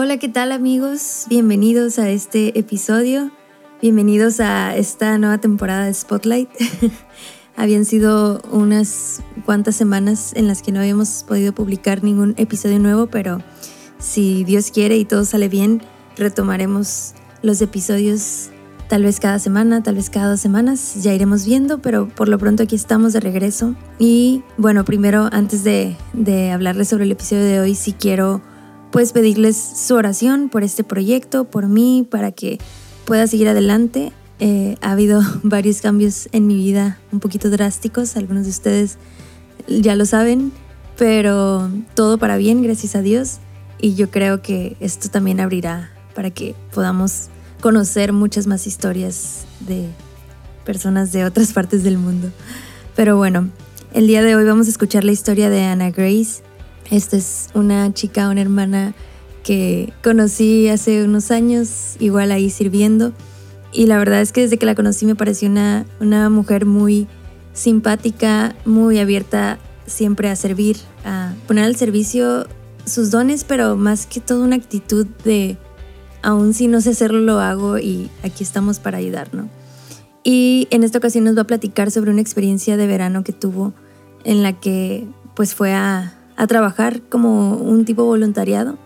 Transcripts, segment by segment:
Hola, ¿qué tal amigos? Bienvenidos a este episodio. Bienvenidos a esta nueva temporada de Spotlight. Habían sido unas cuantas semanas en las que no habíamos podido publicar ningún episodio nuevo, pero si Dios quiere y todo sale bien, retomaremos los episodios tal vez cada semana, tal vez cada dos semanas, ya iremos viendo, pero por lo pronto aquí estamos de regreso. Y bueno, primero, antes de, de hablarles sobre el episodio de hoy, sí quiero pues pedirles su oración por este proyecto, por mí, para que pueda seguir adelante. Eh, ha habido varios cambios en mi vida un poquito drásticos, algunos de ustedes ya lo saben, pero todo para bien, gracias a Dios. Y yo creo que esto también abrirá para que podamos conocer muchas más historias de personas de otras partes del mundo. Pero bueno, el día de hoy vamos a escuchar la historia de Anna Grace. Esta es una chica, una hermana que conocí hace unos años, igual ahí sirviendo. Y la verdad es que desde que la conocí me pareció una, una mujer muy simpática, muy abierta siempre a servir, a poner al servicio sus dones, pero más que todo una actitud de aún si no sé hacerlo, lo hago y aquí estamos para ayudar, ¿no? Y en esta ocasión nos va a platicar sobre una experiencia de verano que tuvo en la que pues fue a, a trabajar como un tipo voluntariado.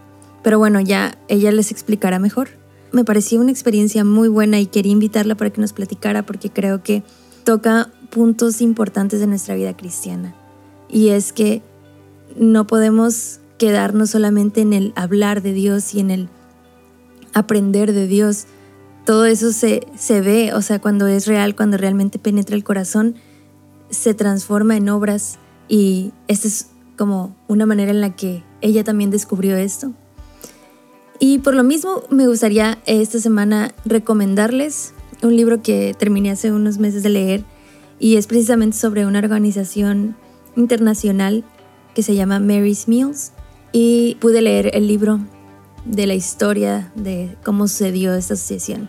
Pero bueno, ya ella les explicará mejor. Me pareció una experiencia muy buena y quería invitarla para que nos platicara porque creo que toca puntos importantes de nuestra vida cristiana. Y es que no podemos quedarnos solamente en el hablar de Dios y en el aprender de Dios. Todo eso se, se ve, o sea, cuando es real, cuando realmente penetra el corazón, se transforma en obras y esta es como una manera en la que ella también descubrió esto. Y por lo mismo me gustaría esta semana recomendarles un libro que terminé hace unos meses de leer y es precisamente sobre una organización internacional que se llama Mary's Meals y pude leer el libro de la historia de cómo sucedió esta asociación.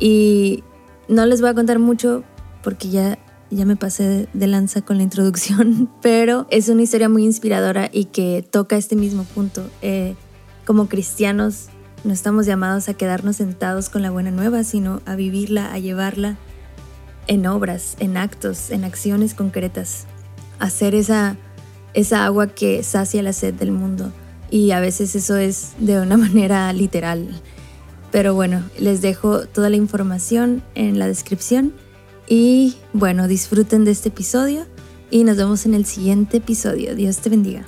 Y no les voy a contar mucho porque ya, ya me pasé de lanza con la introducción, pero es una historia muy inspiradora y que toca este mismo punto. Eh, como cristianos no estamos llamados a quedarnos sentados con la buena nueva, sino a vivirla, a llevarla en obras, en actos, en acciones concretas. Hacer esa, esa agua que sacia la sed del mundo y a veces eso es de una manera literal. Pero bueno, les dejo toda la información en la descripción y bueno, disfruten de este episodio y nos vemos en el siguiente episodio. Dios te bendiga.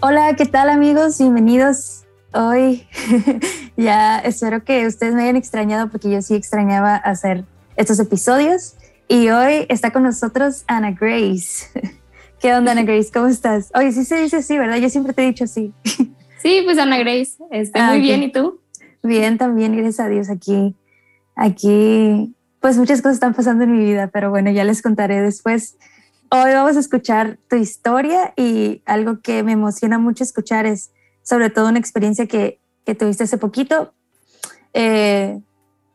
Hola, ¿qué tal amigos? Bienvenidos. Hoy ya espero que ustedes me hayan extrañado porque yo sí extrañaba hacer estos episodios. Y hoy está con nosotros Ana Grace. ¿Qué onda, Ana Grace? ¿Cómo estás? Oye, sí se dice así, ¿verdad? Yo siempre te he dicho así. Sí, pues Ana Grace, estoy muy ah, bien. ¿Y tú? Bien, también, gracias a Dios. Aquí, aquí, pues muchas cosas están pasando en mi vida, pero bueno, ya les contaré después. Hoy vamos a escuchar tu historia y algo que me emociona mucho escuchar es sobre todo una experiencia que, que tuviste hace poquito. Eh,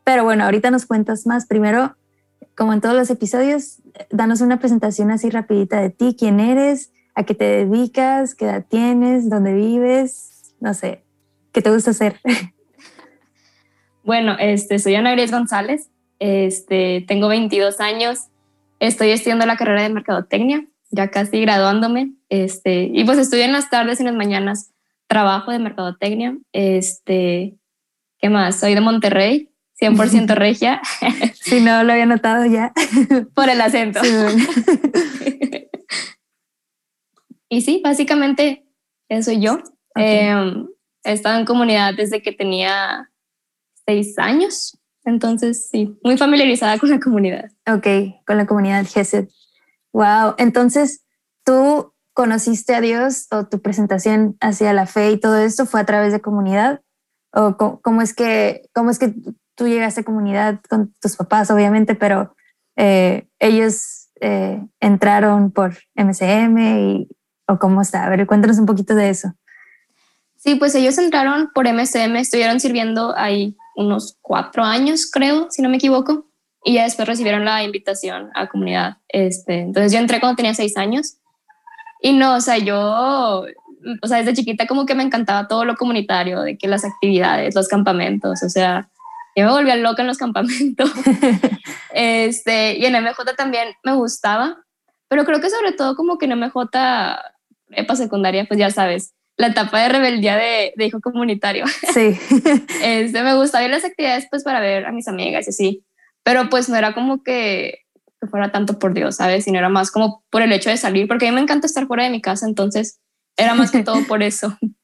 pero bueno, ahorita nos cuentas más. Primero, como en todos los episodios, danos una presentación así rapidita de ti, quién eres, a qué te dedicas, qué edad tienes, dónde vives, no sé, qué te gusta hacer. Bueno, este, soy Ana Gris González, este, tengo 22 años, estoy estudiando la carrera de Mercadotecnia, ya casi graduándome, este, y pues estudio en las tardes y en las mañanas, trabajo de Mercadotecnia, este, ¿qué más? Soy de Monterrey, 100% regia. Si no, lo había notado ya. Por el acento. y sí, básicamente eso soy yo. Em, he estado en comunidad desde que tenía seis años. Entonces, sí, muy familiarizada con la comunidad. Ok, con la comunidad GESED. Wow. Entonces, tú conociste a Dios o tu presentación hacia la fe y todo esto fue a través de comunidad? ¿O cómo, es que, cómo es que tú llegaste a comunidad con tus papás, obviamente, pero eh, ellos eh, entraron por MCM y, o cómo está. A ver, cuéntanos un poquito de eso. Sí, pues ellos entraron por MCM, estuvieron sirviendo ahí unos cuatro años, creo, si no me equivoco, y ya después recibieron la invitación a comunidad. Este, entonces yo entré cuando tenía seis años Y no, o sea, yo, o sea, desde chiquita como que me encantaba todo lo comunitario, de que las actividades, los campamentos, o sea, yo me volvía loca en los campamentos. este, y en MJ también me gustaba, pero creo que sobre todo como que en MJ, EPA secundaria, pues ya sabes, la etapa de rebeldía de, de hijo comunitario. Sí. este, me gustaba ir las actividades pues para ver a mis amigas y así, pero pues no era como que, que fuera tanto por Dios, ¿sabes? Sino era más como por el hecho de salir, porque a mí me encanta estar fuera de mi casa, entonces era más que todo por eso.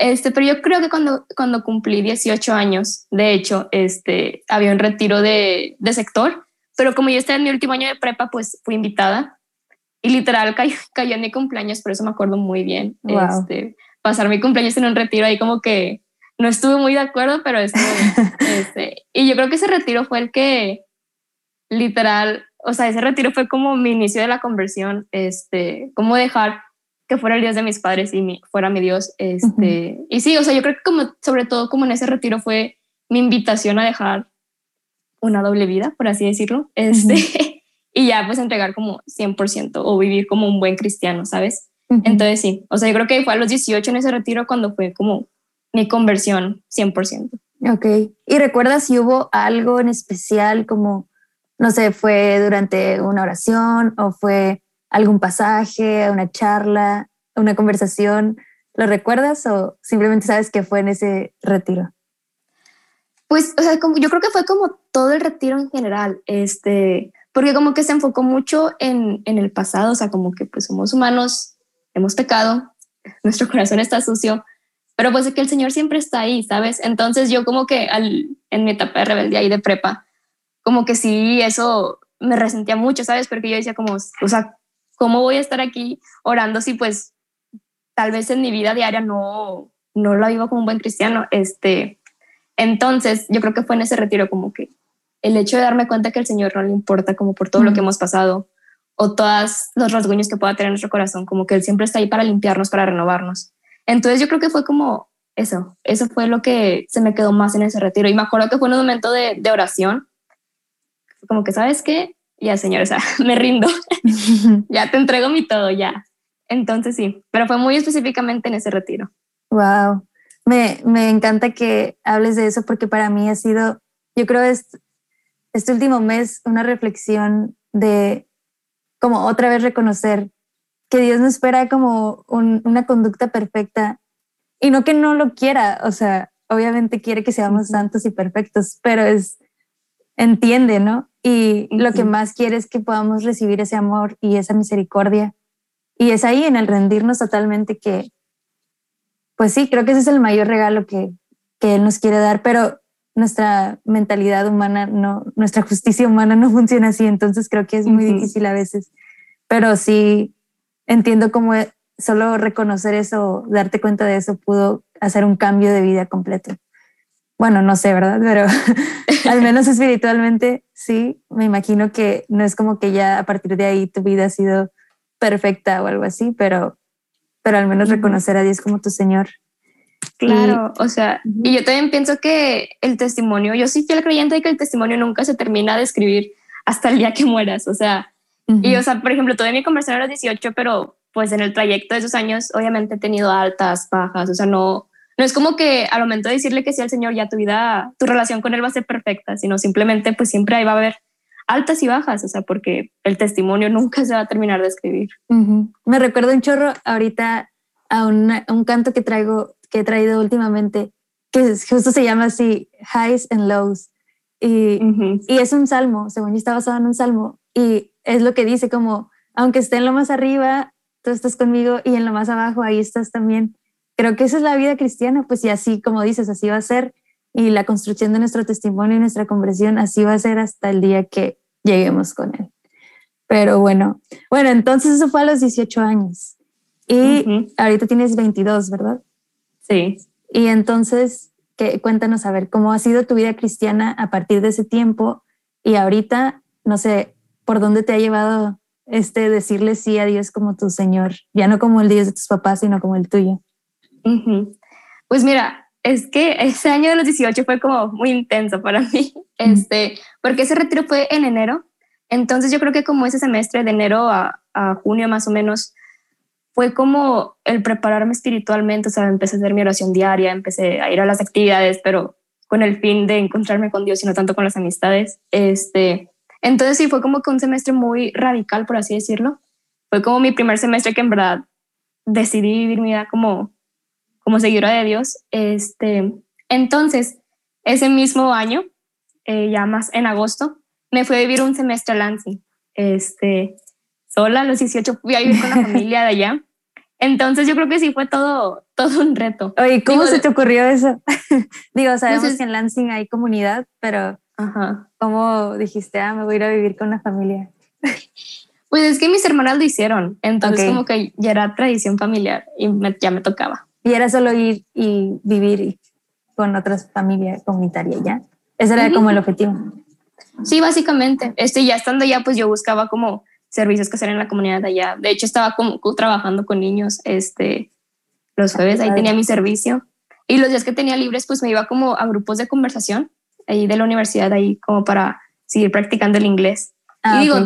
Este, pero yo creo que cuando, cuando cumplí 18 años, de hecho, este, había un retiro de, de sector, pero como yo estaba en mi último año de prepa, pues fui invitada y literal cayó, cayó en mi cumpleaños, por eso me acuerdo muy bien. Este, pasar mi cumpleaños en un retiro ahí como que no estuve muy de acuerdo, pero estuve este, y yo creo que ese retiro fue el que literal, o sea, ese retiro fue como mi inicio de la conversión, este, como dejar que fuera el Dios de mis padres y mi, fuera mi Dios. Este, Y sí, o sea, yo creo que como, sobre todo como en ese retiro fue mi invitación a dejar una doble vida, por así decirlo, este, y ya pues entregar como 100% o vivir como un buen cristiano, ¿sabes? Entonces sí, o sea, yo creo que fue a los 18 en ese retiro cuando fue como mi conversión 100%. Ok, ¿y recuerdas si hubo algo en especial como, no sé, fue durante una oración o fue algún pasaje, una charla, una conversación? ¿Lo recuerdas o simplemente sabes que fue en ese retiro? Pues, o sea, como, yo creo que fue como todo el retiro en general, este, porque como que se enfocó mucho en, en el pasado, o sea, como que pues somos humanos, hemos pecado, nuestro corazón está sucio, pero pues es que el Señor siempre está ahí, ¿sabes? Entonces yo como que al, en mi etapa de rebeldía y de prepa, como que sí, eso me resentía mucho, ¿sabes? Porque yo decía como, o sea, ¿cómo voy a estar aquí orando si pues tal vez en mi vida diaria no, no lo vivo como un buen cristiano? Este, entonces yo creo que fue en ese retiro como que el hecho de darme cuenta que el Señor no le importa como por todo lo que hemos pasado o todos los rasguños que pueda tener nuestro corazón, como que Él siempre está ahí para limpiarnos, para renovarnos. Entonces yo creo que fue como eso, eso fue lo que se me quedó más en ese retiro. Y me acuerdo que fue un momento de, de oración, como que, ¿sabes qué? Ya, señor, o sea, me rindo, ya te entrego mi todo, ya. Entonces sí, pero fue muy específicamente en ese retiro. Wow, me, me encanta que hables de eso porque para mí ha sido, yo creo, es, este último mes una reflexión de como otra vez reconocer que Dios no espera como una conducta perfecta y no que no lo quiera, o sea, obviamente quiere que seamos santos y perfectos, pero es, entiende, ¿no? Y lo que más quiere es que podamos recibir ese amor y esa misericordia. Y es ahí en el rendirnos totalmente que, pues sí, creo que ese es el mayor regalo que, que Él nos quiere dar, pero nuestra mentalidad humana, no, nuestra justicia humana no funciona así, entonces creo que es muy difícil a veces. Pero sí entiendo cómo e, solo reconocer eso, darte cuenta de eso, pudo hacer un cambio de vida completo. Bueno, no sé, ¿verdad? Pero al menos espiritualmente sí, me imagino que no es como que ya a partir de ahí tu vida ha sido perfecta o algo así, pero, pero al menos reconocer a Dios como tu Señor Claro, o sea, y yo también pienso que el testimonio, yo soy fiel creyente de que el testimonio nunca se termina de escribir hasta el día que mueras, o sea, y o sea, por ejemplo, tuve mi conversión a los 18, pero pues en el trayecto de esos años obviamente he tenido altas, bajas, o sea, no, no es como que al momento de decirle que sí al Señor ya tu vida, tu relación con Él va a ser perfecta, sino simplemente pues siempre ahí va a haber altas y bajas, o sea, porque el testimonio nunca se va a terminar de escribir. Me recuerdo un chorro ahorita a, a un canto que traigo que he traído últimamente, que justo se llama así, Highs and Lows. Y, y es un salmo, según yo está basado en un salmo, y es lo que dice como, aunque esté en lo más arriba, tú estás conmigo y en lo más abajo, ahí estás también. Creo que esa es la vida cristiana, pues y así como dices, así va a ser, y la construcción de nuestro testimonio y nuestra conversión, así va a ser hasta el día que lleguemos con él. Pero bueno, bueno, entonces eso fue a los 18 años. Y ahorita tienes 22, ¿verdad? Sí. Y entonces, que, cuéntanos a ver cómo ha sido tu vida cristiana a partir de ese tiempo y ahorita, no sé, por dónde te ha llevado este decirle sí a Dios como tu Señor, ya no como el Dios de tus papás, sino como el tuyo. Pues mira, es que ese año de los 18 fue como muy intenso para mí, este, porque ese retiro fue en enero, entonces yo creo que como ese semestre de enero a, a junio más o menos, fue como el prepararme espiritualmente, o sea, empecé a hacer mi oración diaria, empecé a ir a las actividades, pero con el fin de encontrarme con Dios y no tanto con las amistades. Este, entonces sí, fue como que un semestre muy radical, por así decirlo. Fue como mi primer semestre que en verdad decidí vivir mi vida como, como seguidora de Dios. Este, entonces, ese mismo año, eh, ya más en agosto, me fui a vivir un semestre a Lansing. Este, sola, a los 18 fui a vivir con la familia de allá. Entonces yo creo que sí fue todo, todo un reto. Oye, ¿cómo se te ocurrió eso? Digo, sabemos pues que en Lansing hay comunidad, pero Ajá. ¿cómo dijiste, ah, me voy a ir a vivir con la familia? Pues es que mis hermanas lo hicieron, entonces como que ya era tradición familiar y ya me tocaba. Y era solo ir y vivir con otras familias comunitarias, ¿ya? Ese era como el objetivo. Sí, básicamente. Este, ya estando allá, pues yo buscaba como servicios que hacer en la comunidad de allá. De hecho, estaba como trabajando con niños este, los jueves, ahí tenía mi servicio. Y los días que tenía libres, pues me iba como a grupos de conversación ahí de la universidad, ahí como para seguir practicando el inglés. y ah, digo,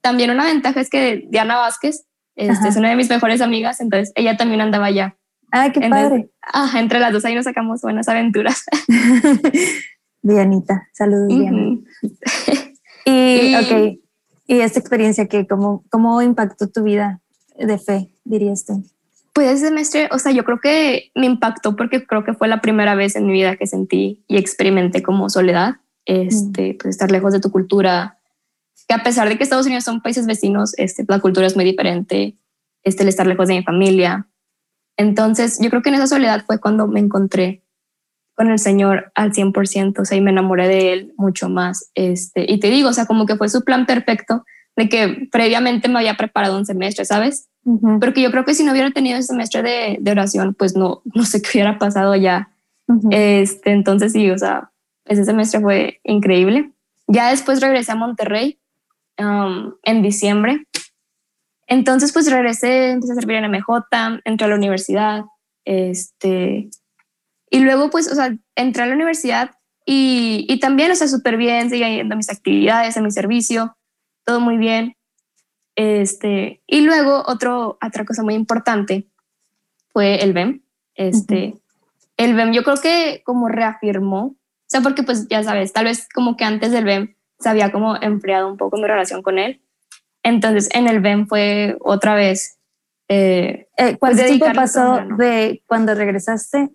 también una ventaja es que Diana Vázquez este, es una de mis mejores amigas, entonces ella también andaba allá. Ah, qué padre. Ajá, entre las dos ahí nos sacamos buenas aventuras. Dianita, saludos, Diana. y, ok, ¿Y esta experiencia que cómo, cómo impactó tu vida de fe, dirías tú? Pues ese semestre, o sea, yo creo que me impactó porque creo que fue la primera vez en mi vida que sentí y experimenté como soledad, este, pues estar lejos de tu cultura, que a pesar de que Estados Unidos son países vecinos, este, la cultura es muy diferente, este, el estar lejos de mi familia. Entonces, yo creo que en esa soledad fue cuando me encontré con el Señor al 100%, o sea, y me enamoré de Él mucho más. Este, y te digo, o sea, como que fue su plan perfecto de que previamente me había preparado un semestre, ¿sabes? Porque yo creo que si no hubiera tenido ese semestre de, de oración, pues no, no sé qué hubiera pasado ya. este, entonces sí, o sea, ese semestre fue increíble. Ya después regresé a Monterrey um, en diciembre. Entonces pues regresé, empecé a servir en MJ, entré a la universidad, este, y luego, pues, o sea, entré a la universidad y, y también, o sea, súper bien, seguía yendo a mis actividades, a mi servicio, todo muy bien. Este, y luego, otro, otra cosa muy importante fue el BEM. Este, El BEM yo creo que como reafirmó, o sea, porque pues ya sabes, tal vez como que antes del BEM se había como enfriado un poco mi relación con él. Entonces, en el BEM fue otra vez... Eh, eh ¿Cuánto pues, tiempo pasó de cuando regresaste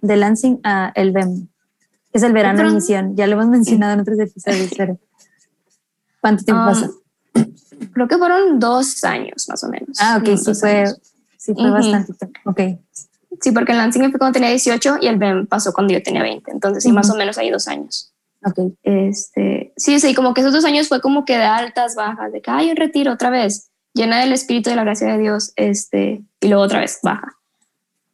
de Lansing a el BEM, es el verano en misión. Ya lo hemos mencionado en otros episodios, pero ¿cuánto tiempo um, pasó? Creo que fueron dos años más o menos. Ah, ok, sí fue, sí fue bastante. Ok. Sí, porque el Lansing fue cuando tenía 18 y el BEM pasó cuando yo tenía 20. Entonces, sí, más o menos hay dos años. Ok. Este, sí, sí, como que esos dos años fue como que de altas, bajas, de que hay un retiro otra vez, llena del Espíritu de la gracia de Dios, este, y luego otra vez baja.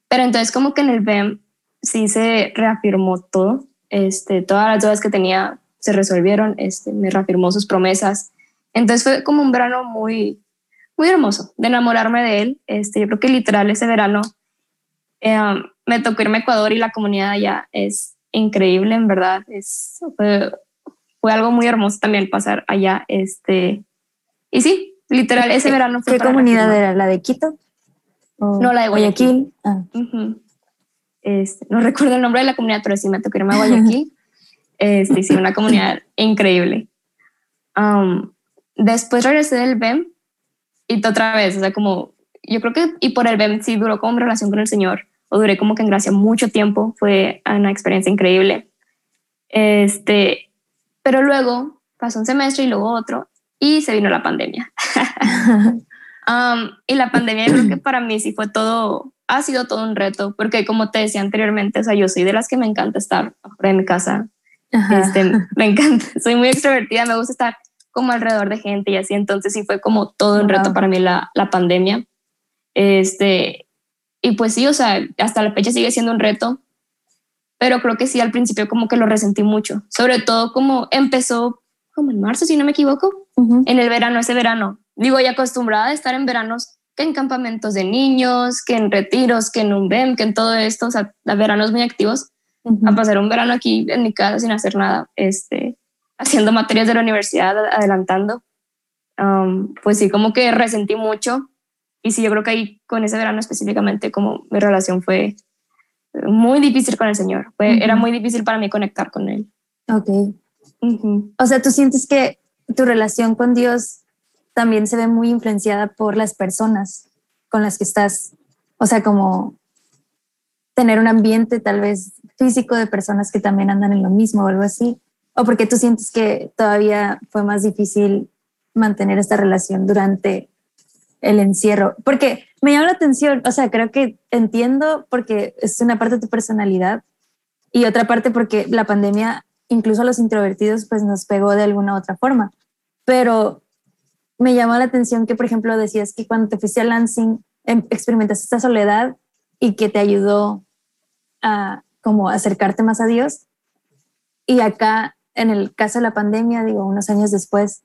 Pero entonces como que en el BEM sí se reafirmó todo, este, todas las dudas que tenía se resolvieron, este, me reafirmó sus promesas. Entonces fue como un verano muy, muy hermoso de enamorarme de él. Este, yo creo que literal ese verano eh, me tocó irme a Ecuador y la comunidad allá es increíble, en verdad. Es, fue, fue algo muy hermoso también pasar allá. Este, y sí, literal, ese verano fue. ¿Qué comunidad era? ¿La de Quito? No, la de Guayaquil. Ah. Este, no recuerdo el nombre de la comunidad, pero sí me tocó irme a Guayaquil. este, sí, una comunidad increíble. Um, después regresé del BEM y otra vez, o sea, como yo creo que, y por el BEM sí duró como relación con el Señor, o duré como que en gracia mucho tiempo, fue una experiencia increíble. Este, pero luego pasó un semestre y luego otro, y se vino la pandemia. y la pandemia creo que para mí sí fue todo, ha sido todo un reto, porque como te decía anteriormente, o sea, yo soy de las que me encanta estar fuera de mi casa. Este, me encanta, soy muy extrovertida, me gusta estar como alrededor de gente y así, entonces sí fue como todo un reto para mí la, la pandemia. Este, y pues sí, o sea, hasta la fecha sigue siendo un reto, pero creo que sí, al principio como que lo resentí mucho, sobre todo como empezó como en marzo, si no me equivoco, en el verano, ese verano, digo, ya acostumbrada a estar en veranos, que en campamentos de niños, que en retiros, que en un BEM, que en todo esto, o sea, veranos muy activos, a pasar un verano aquí en mi casa sin hacer nada, este, haciendo materias de la universidad, adelantando. Um, pues sí, como que resentí mucho y sí, yo creo que ahí con ese verano específicamente, como mi relación fue muy difícil con el Señor. Fue, Era muy difícil para mí conectar con Él. Ok. O sea, tú sientes que tu relación con Dios también se ve muy influenciada por las personas con las que estás. O sea, como tener un ambiente tal vez físico de personas que también andan en lo mismo o algo así. O porque tú sientes que todavía fue más difícil mantener esta relación durante el encierro, porque me llama la atención, o sea, creo que entiendo porque es una parte de tu personalidad y otra parte porque la pandemia incluso a los introvertidos pues nos pegó de alguna u otra forma, pero me llamó la atención que por ejemplo decías que cuando te fuiste a Lansing em, experimentaste esta soledad y que te ayudó a como acercarte más a Dios y acá en el caso de la pandemia, digo, unos años después,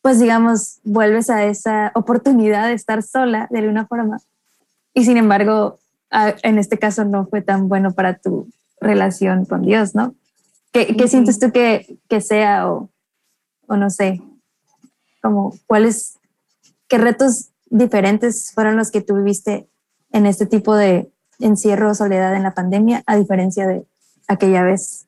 pues digamos, vuelves a esa oportunidad de estar sola de alguna forma. Y sin embargo, en este caso no fue tan bueno para tu relación con Dios, ¿no? ¿Qué, qué sientes tú que, que sea o, o, no sé, como cuáles, qué retos diferentes fueron los que tú viviste en este tipo de encierro o soledad en la pandemia a diferencia de aquella vez?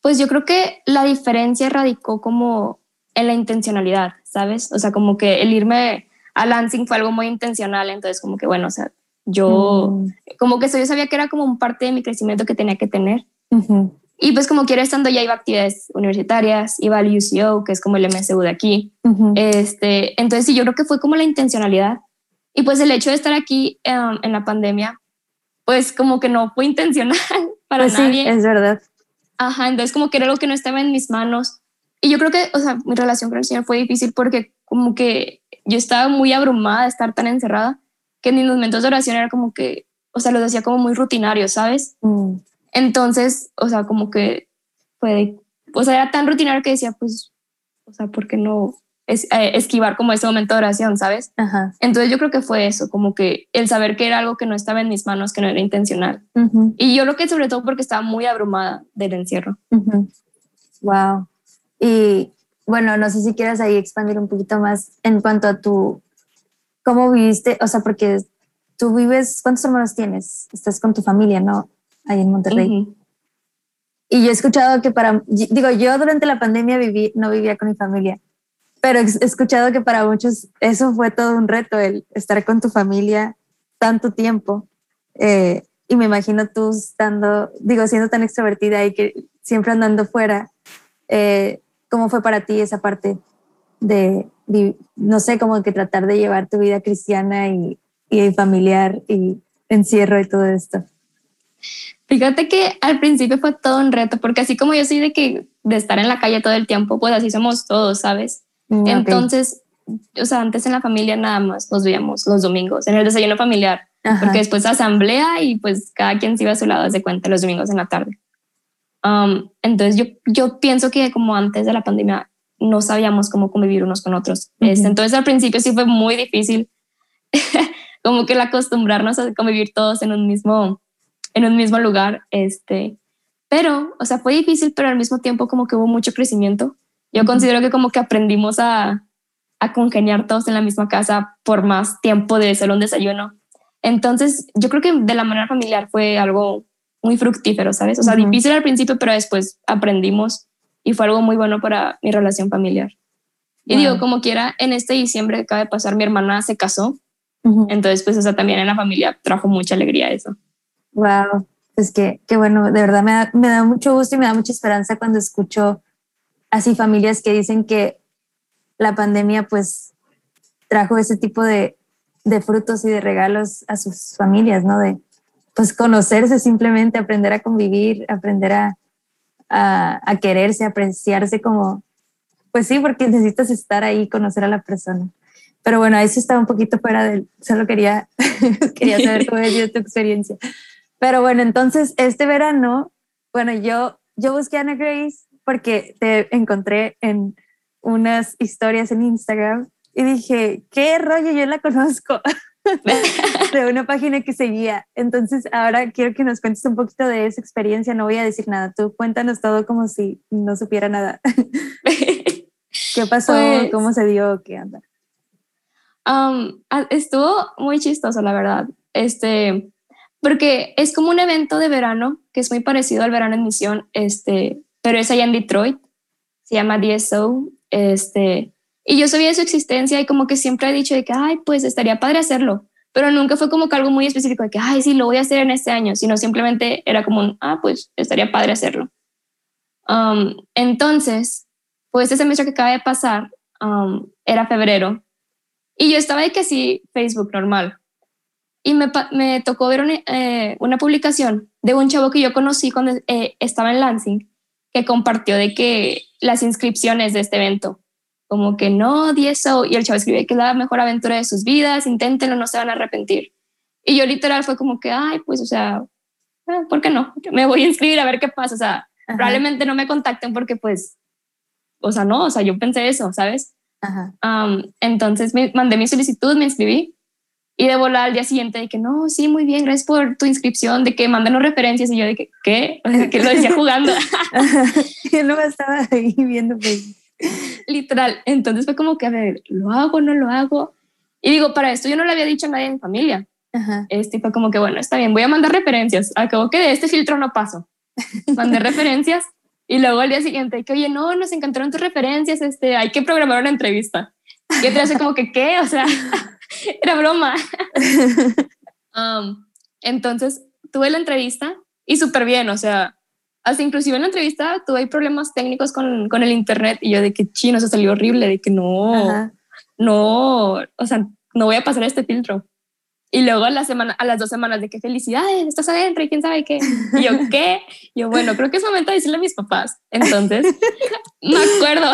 Pues yo creo que la diferencia radicó como en la intencionalidad, ¿sabes? O sea, como que el irme a Lansing fue algo muy intencional, entonces como que bueno, o sea, yo mm. como que eso yo sabía que era como un parte de mi crecimiento que tenía que tener. Y pues como quiera estando ya iba a actividades universitarias, iba al UCO, que es como el MSU de aquí. este, entonces sí, yo creo que fue como la intencionalidad. Y pues el hecho de estar aquí em, en la pandemia, pues como que no fue intencional para pues nadie. Sí, es verdad. Ajá, entonces como que era algo que no estaba en mis manos. Y yo creo que, o sea, mi relación con el Señor fue difícil porque como que yo estaba muy abrumada de estar tan encerrada que en mis momentos de oración era como que, o sea, lo decía como muy rutinario, ¿sabes? Mm. Entonces, o sea, como que fue, o sea, era tan rutinario que decía, pues, o sea, ¿por qué no es, eh, esquivar como ese momento de oración, ¿sabes? Ajá. Entonces yo creo que fue eso, como que el saber que era algo que no estaba en mis manos, que no era intencional. Y yo creo que sobre todo porque estaba muy abrumada del encierro. Wow. Y bueno, no sé si quieras ahí expandir un poquito más en cuanto a tu, cómo viviste, o sea, porque tú vives, ¿cuántos hermanos tienes? Estás con tu familia, ¿no? Ahí en Monterrey. Y yo he escuchado que para, digo, yo durante la pandemia viví, no vivía con mi familia, pero he escuchado que para muchos eso fue todo un reto, el estar con tu familia tanto tiempo. Eh, y me imagino tú estando, digo, siendo tan extrovertida y que siempre andando fuera, eh, ¿Cómo fue para ti esa parte de, no sé, como que tratar de llevar tu vida cristiana y, y familiar y encierro y todo esto? Fíjate que al principio fue todo un reto, porque así como yo soy de que de estar en la calle todo el tiempo, pues así somos todos, ¿sabes? Mm, Entonces, o sea, antes en la familia nada más nos veíamos los domingos, en el desayuno familiar, porque después asamblea y pues cada quien se iba a su lado, de cuenta, los domingos en la tarde. Um, entonces yo, yo pienso que como antes de la pandemia no sabíamos cómo convivir unos con otros. Este, entonces al principio sí fue muy difícil como que el acostumbrarnos a convivir todos en un mismo, en un mismo lugar. Este, pero, o sea, fue difícil, pero al mismo tiempo como que hubo mucho crecimiento. Yo considero que como que aprendimos a, a congeniar todos en la misma casa por más tiempo de hacer un desayuno. Entonces, yo creo que de la manera familiar fue algo muy fructífero, ¿sabes? O sea, difícil al principio, pero después aprendimos y fue algo muy bueno para mi relación familiar. Y digo, como quiera, en este diciembre que acaba de pasar, mi hermana se casó. Entonces, pues, o sea, también en la familia trajo mucha alegría eso. Wow, es que, qué bueno, de verdad me da, me da mucho gusto y me da mucha esperanza cuando escucho así familias que dicen que la pandemia, pues, trajo ese tipo de, de frutos y de regalos a sus familias, ¿no? De, pues conocerse simplemente, aprender a convivir, aprender a, a, quererse, apreciarse como, pues sí, porque necesitas estar ahí, conocer a la persona. Pero bueno, eso estaba un poquito fuera del, solo quería, quería saber cómo sido tu experiencia. Pero bueno, entonces este verano, bueno, yo, yo busqué a Ana Grace porque te encontré en unas historias en Instagram y dije, ¿qué rollo? Yo la conozco. de una página que seguía. Entonces, ahora quiero que nos cuentes un poquito de esa experiencia. No voy a decir nada. Tú cuéntanos todo como si no supiera nada. ¿Qué pasó? Pues ¿Cómo se dio? ¿Qué anda? Um, estuvo muy chistoso, la verdad. Este, porque es como un evento de verano que es muy parecido al verano en misión, este, pero es allá en Detroit. Se llama DSO. Este, y yo sabía de su existencia y como que siempre he dicho de que, ay, pues estaría padre hacerlo. Pero nunca fue como que algo muy específico de que, ay, sí, lo voy a hacer en este año, sino simplemente era como un, ah, pues estaría padre hacerlo. Um, entonces, pues ese semestre que acaba de pasar um, era febrero y yo estaba de que sí, Facebook normal. Y me, me tocó ver una, eh, una, publicación de un chavo que yo conocí cuando eh, estaba en Lansing, que compartió de que las inscripciones de este evento, como que no, 10 y el chavo escribe que es la mejor aventura de sus vidas, inténtenlo, no se van a arrepentir. Y yo literal fue como que, ay, pues, o sea, ah, ¿por qué no? Me voy a inscribir a ver qué pasa, o sea, probablemente no me contacten porque pues, o sea, no, o sea, yo pensé eso, ¿sabes? Ajá. entonces me, mandé mi solicitud, me inscribí y de volar al día siguiente de que no, sí, muy bien, gracias por tu inscripción, de que mándanos referencias. Y yo de que, ¿qué? que lo decía jugando. yo no estaba ahí viendo. Pues. Literal. Entonces fue como que, a ver, ¿lo hago no lo hago? Y digo, para esto yo no le había dicho a nadie en mi familia. Este fue como que, bueno, está bien, voy a mandar referencias. Acabo que de este filtro no paso. Mandé referencias y luego al día siguiente, que, oye, no, nos encantaron tus referencias, este, hay que programar una entrevista. Y hace como que, ¿qué? O sea, era broma. Um, entonces, tuve la entrevista y súper bien, o sea, hasta inclusive en la entrevista tuve problemas técnicos con, con el internet y yo de que chino, se salió horrible, de que no, no, o sea, no voy a pasar este filtro. Y luego a la semana, a las dos semanas de que felicidades, estás adentro y quién sabe qué. Y yo, ¿qué? Y yo, bueno, creo que es momento de decirle a mis papás. Entonces, me acuerdo,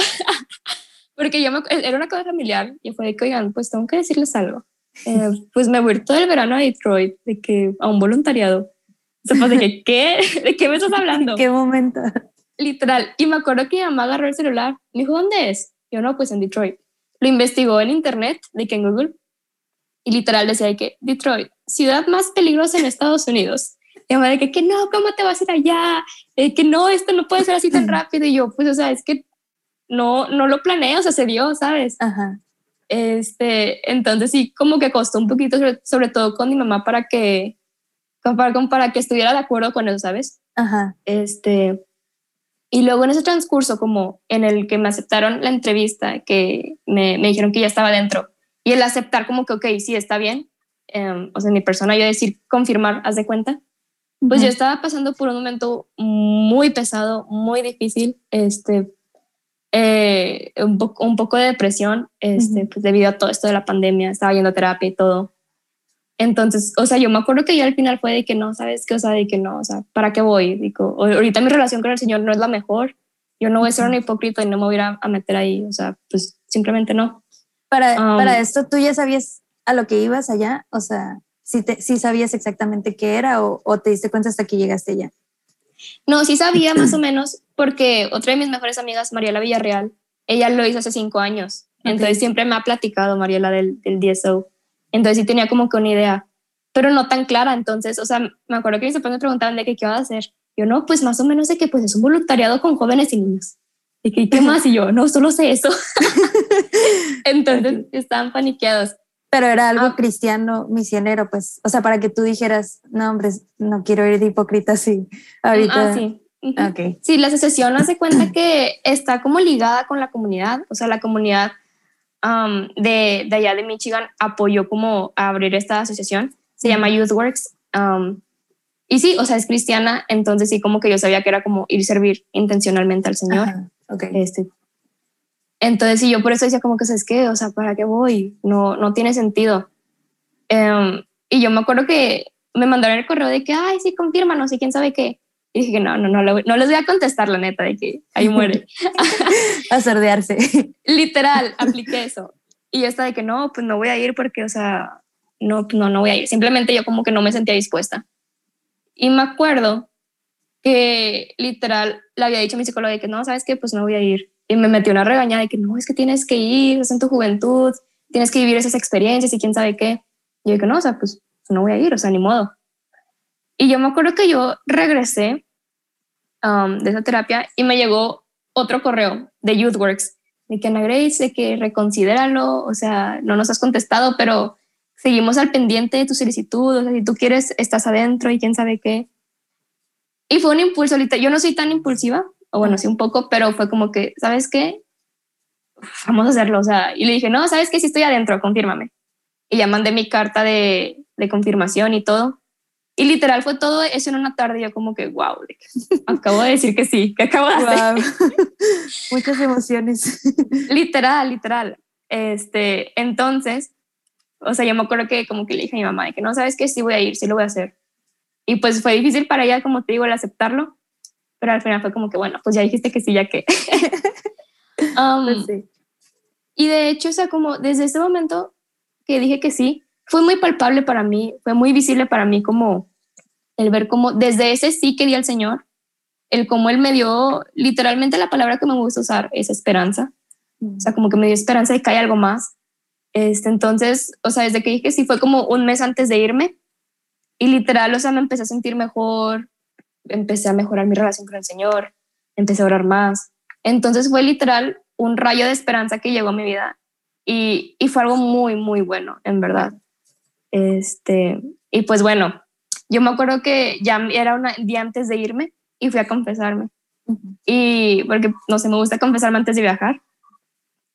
porque yo me, era una cosa familiar y fue de que, oigan, pues tengo que decirles algo. Eh, pues me voy todo el verano a Detroit, de que a un voluntariado. Sea, pues de que, ¿qué? ¿De qué me estás hablando? ¿Qué momento? Literal. Y me acuerdo que mi mamá agarró el celular. Me dijo, ¿dónde es? Yo, no, pues en Detroit. Lo investigó en internet, de que en Google y literal decía que Detroit, ciudad más peligrosa en Estados Unidos. Y me de que, que no, ¿cómo te vas a ir allá? Eh, que no, esto no puede ser así tan rápido. Y yo, pues, o sea, es que no, no lo planeé, o sea, se dio, ¿sabes? Ajá. Este, entonces sí, como que costó un poquito, sobre, todo con mi mamá, para que, para, para que estuviera de acuerdo con eso, ¿sabes? Ajá. Este, y luego en ese transcurso, como en el que me aceptaron la entrevista, que me, me dijeron que ya estaba dentro, y el aceptar como que, ok, sí, está bien, em, o sea, mi persona, yo decir, confirmar, haz de cuenta, pues yo estaba pasando por un momento muy pesado, muy difícil, este, eh, un, un, poco de depresión, este, pues debido a todo esto de la pandemia, estaba yendo a terapia y todo. Entonces, o sea, yo me acuerdo que yo al final fue de que no, ¿sabes qué? O sea, de que no, o sea, ¿para qué voy? Digo, ahorita mi relación con el Señor no es la mejor, yo no voy a ser una hipócrita y no me voy a, a meter ahí, o sea, pues simplemente no. Para, para esto, ¿tú ya sabías a lo que ibas allá? O sea, ¿sí, te, sabías exactamente qué era o, o, te diste cuenta hasta que llegaste allá? No, sí sabía más o menos porque otra de mis mejores amigas, Mariela Villarreal, ella lo hizo hace cinco años. Entonces siempre me ha platicado Mariela del, del DSO. Entonces sí tenía como que una idea, pero no tan clara. Entonces, o sea, me acuerdo que mis papás me preguntaban de qué, qué iba a hacer. Yo no, pues más o menos de que pues es un voluntariado con jóvenes y niños. ¿Y qué, qué más? Y yo, no, solo sé eso. Entonces estaban paniqueados. Pero era algo ah. cristiano, misionero, pues, o sea, para que tú dijeras, no, hombre, no quiero ir de hipócrita así. Ahorita. Ah, sí. Okay. Sí, la asociación hace cuenta que está como ligada con la comunidad, o sea, la comunidad de, de, allá de Michigan apoyó como a abrir esta asociación, se llama YouthWorks, y sí, o sea, es cristiana, entonces sí, como que yo sabía que era como ir a servir intencionalmente al Señor. Okay. Este, entonces, sí, yo por eso decía como que, ¿sabes qué? O sea, ¿para qué voy? No, no tiene sentido. Em, y yo me acuerdo que me mandaron el correo de que, ay, sí, confirma, no sé quién sabe qué. Y dije que no, no, no, no les voy a contestar la neta de que ahí muere. a sordearse. Literal, apliqué eso. Y yo estaba de que no, pues no voy a ir porque, o sea, no, no, no voy a ir. Simplemente yo como que no me sentía dispuesta. Y me acuerdo que literal le había dicho a mi psicólogo de que no, sabes qué, pues no voy a ir. Y me metió una regañada de que no, es que tienes que ir, es en tu juventud, tienes que vivir esas experiencias y quién sabe qué. Y yo dije, no, o sea, pues no voy a ir, o sea, ni modo. Y yo me acuerdo que yo regresé um, de esa terapia y me llegó otro correo de YouthWorks de que Ana Grace, de que reconsidéralo, o sea, no nos has contestado, pero seguimos al pendiente de tu solicitud, o sea, si tú quieres, estás adentro y quién sabe qué. Y fue un impulso, yo no soy tan impulsiva, o bueno, sí un poco, pero fue como que, ¿sabes qué? Vamos a hacerlo, o sea, y le dije, no, ¿sabes qué? Si estoy adentro, confírmame. Y ya mandé mi carta de, de confirmación y todo. Y literal fue todo eso en una tarde. Yo como que, wow, acabo de decir que sí, que acabo de hacer. Muchas emociones. literal, literal. Este, entonces, o sea, yo me acuerdo que como que le dije a mi mamá de que no sabes que sí voy a ir, sí lo voy a hacer. Y pues fue difícil para ella, como te digo, el aceptarlo. Pero al final fue como que, bueno, pues ya dijiste que sí, ya que. um, pues sí. Y de hecho, o sea, como desde ese momento que dije que sí, fue muy palpable para mí, fue muy visible para mí como el ver cómo desde ese sí que di al Señor, el cómo Él me dio literalmente la palabra que me gusta usar es esperanza. O sea, como que me dio esperanza de que hay algo más. Este, entonces, o sea, desde que dije sí fue como un mes antes de irme y literal, o sea, me empecé a sentir mejor, empecé a mejorar mi relación con el Señor, empecé a orar más. Entonces fue literal un rayo de esperanza que llegó a mi vida y, y fue algo muy, muy bueno, en verdad. Este, y pues bueno, yo me acuerdo que ya era un día antes de irme y fui a confesarme. Y porque, no sé, me gusta confesarme antes de viajar.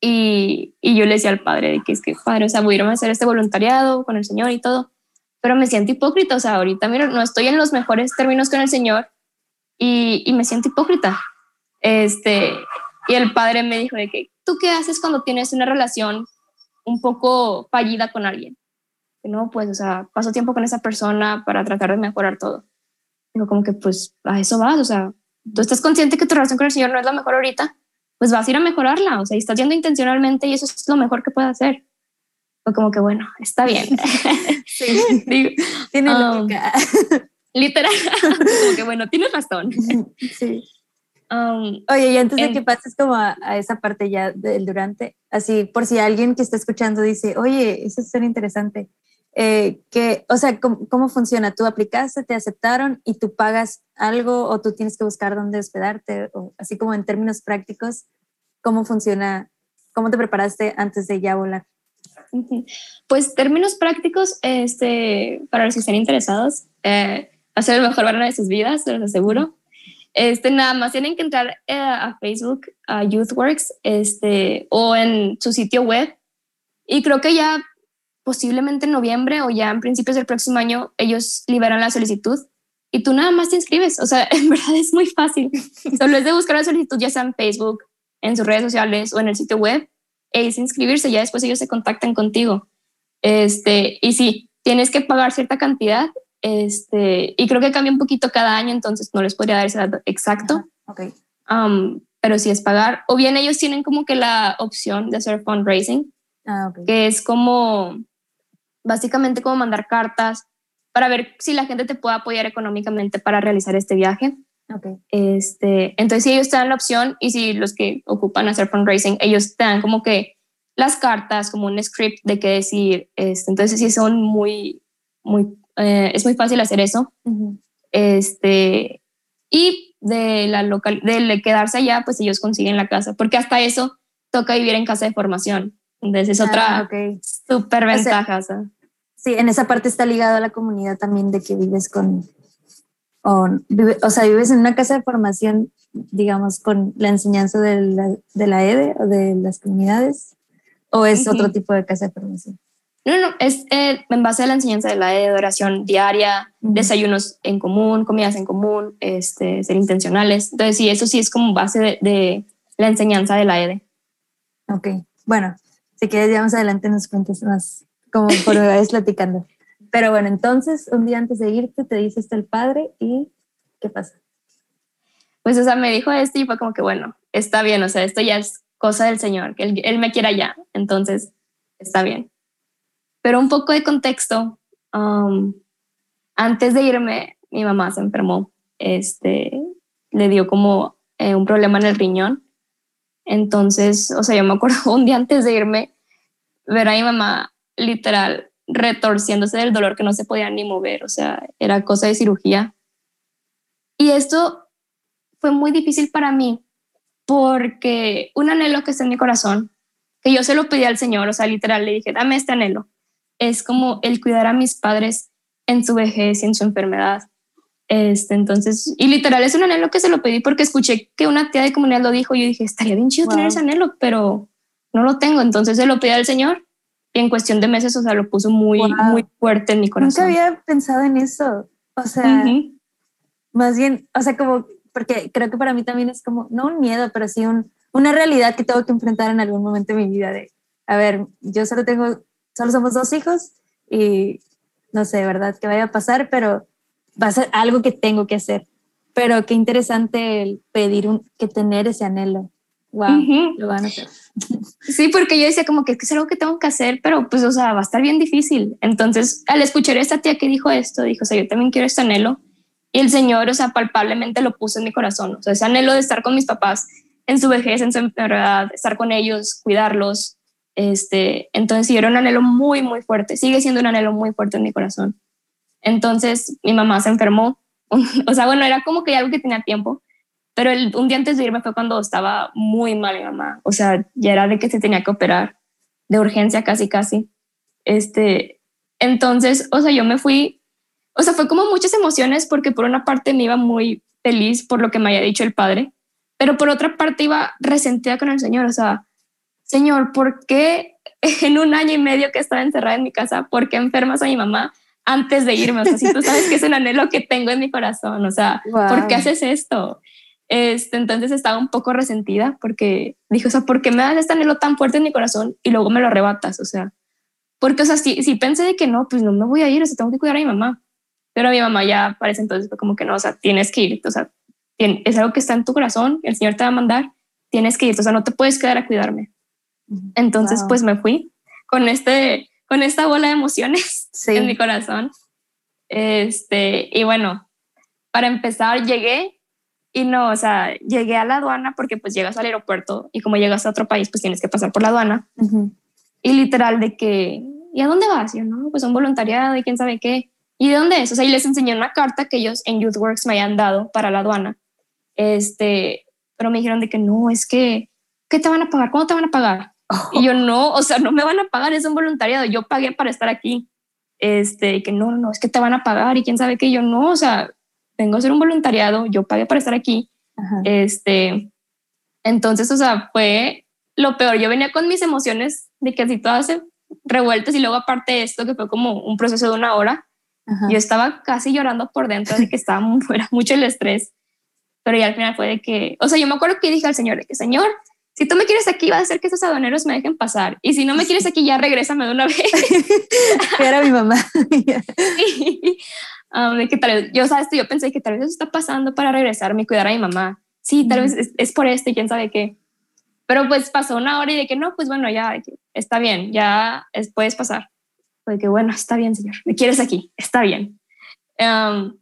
Y, y, yo le decía al padre de que es que, padre, o sea, voy a irme a hacer este voluntariado con el Señor y todo, pero me siento hipócrita, o sea, ahorita, mira, no estoy en los mejores términos con el Señor y, y me siento hipócrita. Este, y el padre me dijo de que, ¿tú qué haces cuando tienes una relación un poco fallida con alguien? no, pues, o sea, paso tiempo con esa persona para tratar de mejorar todo. Digo, como que, pues, a eso vas, o sea, tú estás consciente que tu relación con el Señor no es la mejor ahorita, pues vas a ir a mejorarla, o sea, y estás yendo intencionalmente y eso es lo mejor que puedes hacer. Fue como que, bueno, está bien. sí, tiene um, lógica. Literal, como que, bueno, tienes razón. sí. Um, Oye, y antes de que pases como a, esa parte ya del durante, así por si alguien que está escuchando dice, oye, eso es tan interesante, eh, que, o sea, ¿cómo, funciona? ¿Tú aplicaste, te aceptaron y tú pagas algo o tú tienes que buscar dónde hospedarte? O, así como en términos prácticos, ¿cómo funciona? ¿Cómo te preparaste antes de ya volar? Pues términos prácticos, este, para los que estén interesados, eh, hacer el mejor verano de sus vidas, se los aseguro. Este, nada más tienen que entrar eh, a Facebook, a YouthWorks, este, o en su sitio web. Y creo que ya posiblemente en noviembre o ya en principios del próximo año ellos liberan la solicitud y tú nada más te inscribes. O sea, en verdad es muy fácil. Solo es de buscar la solicitud ya sea en Facebook, en sus redes sociales o en el sitio web e es inscribirse. Ya después ellos se contactan contigo. Este, y sí, tienes que pagar cierta cantidad este, y creo que cambia un poquito cada año, entonces no les podría dar ese dato exacto. okay. Um, pero si es pagar. O bien ellos tienen como que la opción de hacer fundraising, ah, que es como básicamente como mandar cartas para ver si la gente te puede apoyar económicamente para realizar este viaje. Okay. Este, entonces, si ellos te dan la opción y si los que ocupan hacer fundraising, ellos te dan como que las cartas, como un script de qué decir. Este, entonces, sí son muy, muy eh, es muy fácil hacer eso. este, y de, la local, de quedarse allá, pues ellos consiguen la casa, porque hasta eso toca vivir en casa de formación. Entonces es otra ah, súper ventaja. sí, en esa parte está ligado a la comunidad también de que vives con, o, o sea, vives en una casa de formación, digamos, con la enseñanza de la, de la EDE o de las comunidades, o es otro tipo de casa de formación. No, no, es eh, en base a la enseñanza de la de oración diaria, desayunos en común, comidas en común, este, ser intencionales. Entonces, sí, eso sí es como base de, la enseñanza de la EDE. Ok, bueno, si quieres ya más adelante nos cuentas más, como por vayas platicando. Pero bueno, entonces, un día antes de irte, te dice esto el padre y ¿qué pasa? Pues, o sea, me dijo esto y fue como que, bueno, está bien, o sea, esto ya es cosa del Señor, que Él, él me quiera ya, entonces está bien. Pero un poco de contexto, um, antes de irme, mi mamá se enfermó, este, le dio como eh, un problema en el riñón. Entonces, o sea, yo me acuerdo un día antes de irme, ver a mi mamá literal retorciéndose del dolor que no se podía ni mover, o sea, era cosa de cirugía. Y esto fue muy difícil para mí porque un anhelo que está en mi corazón, que yo se lo pedí al Señor, o sea, literal, le dije, dame este anhelo, es como el cuidar a mis padres en su vejez y en su enfermedad. Este, entonces, y literal es un anhelo que se lo pedí porque escuché que una tía de comunidad lo dijo y yo dije, estaría bien chido tener ese anhelo, pero no lo tengo. Entonces se lo pedí al Señor y en cuestión de meses, o sea, lo puso muy, muy fuerte en mi corazón. Nunca había pensado en eso. O sea, más bien, o sea, como, porque creo que para mí también es como, no un miedo, pero sí un, una realidad que tengo que enfrentar en algún momento de mi vida de, a ver, yo solo tengo, solo somos dos hijos y no sé, ¿verdad? Que vaya a pasar, pero va a ser algo que tengo que hacer. Pero qué interesante el pedir un, que tener ese anhelo. Wow, lo van a hacer. Sí, porque yo decía como que es algo que tengo que hacer, pero pues, o sea, va a estar bien difícil. Entonces, al escuchar a esta tía que dijo esto, dijo, o sea, yo también quiero este anhelo. Y el Señor, o sea, palpablemente lo puso en mi corazón. O sea, ese anhelo de estar con mis papás en su vejez, en su enfermedad, estar con ellos, cuidarlos. Este, entonces, sí, era un anhelo muy, muy fuerte. Sigue siendo un anhelo muy fuerte en mi corazón. Entonces, mi mamá se enfermó. o sea, bueno, era como que algo que tenía tiempo pero el, un día antes de irme fue cuando estaba muy mal mi mamá. O sea, ya era de que se tenía que operar de urgencia casi, casi. Este, entonces, o sea, yo me fui, o sea, fue como muchas emociones porque por una parte me iba muy feliz por lo que me había dicho el padre, pero por otra parte iba resentida con el Señor. O sea, Señor, ¿por qué en un año y medio que estaba encerrada en mi casa, por qué enfermas a mi mamá? antes de irme, o sea, si tú sabes que es un anhelo que tengo en mi corazón, o sea, ¿por qué haces esto? Este, entonces estaba un poco resentida porque dije, o sea, ¿por qué me das este anhelo tan fuerte en mi corazón y luego me lo arrebatas? O sea, porque, o sea, si, si pensé de que no, pues no me voy a ir, o sea, tengo que cuidar a mi mamá. Pero mi mamá ya parece entonces fue como que no, o sea, tienes que ir, o sea, es algo que está en tu corazón, el Señor te va a mandar, tienes que ir, o sea, no te puedes quedar a cuidarme. Entonces, pues me fui con este, con esta bola de emociones en mi corazón. Este, y bueno, para empezar, llegué y no, o sea, llegué a la aduana porque pues llegas al aeropuerto y como llegas a otro país, pues tienes que pasar por la aduana. Y literal de que, ¿y a dónde vas? yo, no, pues un voluntariado y quién sabe qué. ¿Y de dónde es? O sea, y les enseñé una carta que ellos en YouthWorks me habían dado para la aduana. Este, pero me dijeron de que no, es que, ¿qué te van a pagar? ¿Cómo te van a pagar? Y yo no, o sea, no me van a pagar, es un voluntariado, yo pagué para estar aquí. Este, que no, no, es que te van a pagar y quién sabe qué, yo no, o sea, vengo a hacer un voluntariado, yo pagué para estar aquí. Este, entonces, o sea, fue lo peor. Yo venía con mis emociones de que así todas revueltas y luego aparte de esto, que fue como un proceso de una hora, yo estaba casi llorando por dentro de que estaba muy, fuera mucho el estrés. Pero ya al final fue de que, o sea, yo me acuerdo que dije al señor de que, señor, si tú me quieres aquí, va a hacer que esos aduaneros me dejen pasar. Y si no me quieres aquí, ya regrésame de una vez. Era mi mamá. Um, de que tal vez, yo, sabes, yo pensé que tal vez eso está pasando para regresarme y cuidar a mi mamá. Sí, tal vez es, por esto y quién sabe qué. Pero pues pasó una hora y de que no, pues bueno, ya está bien, ya es, puedes pasar. Fue que bueno, está bien, señor, me quieres aquí, está bien. Um,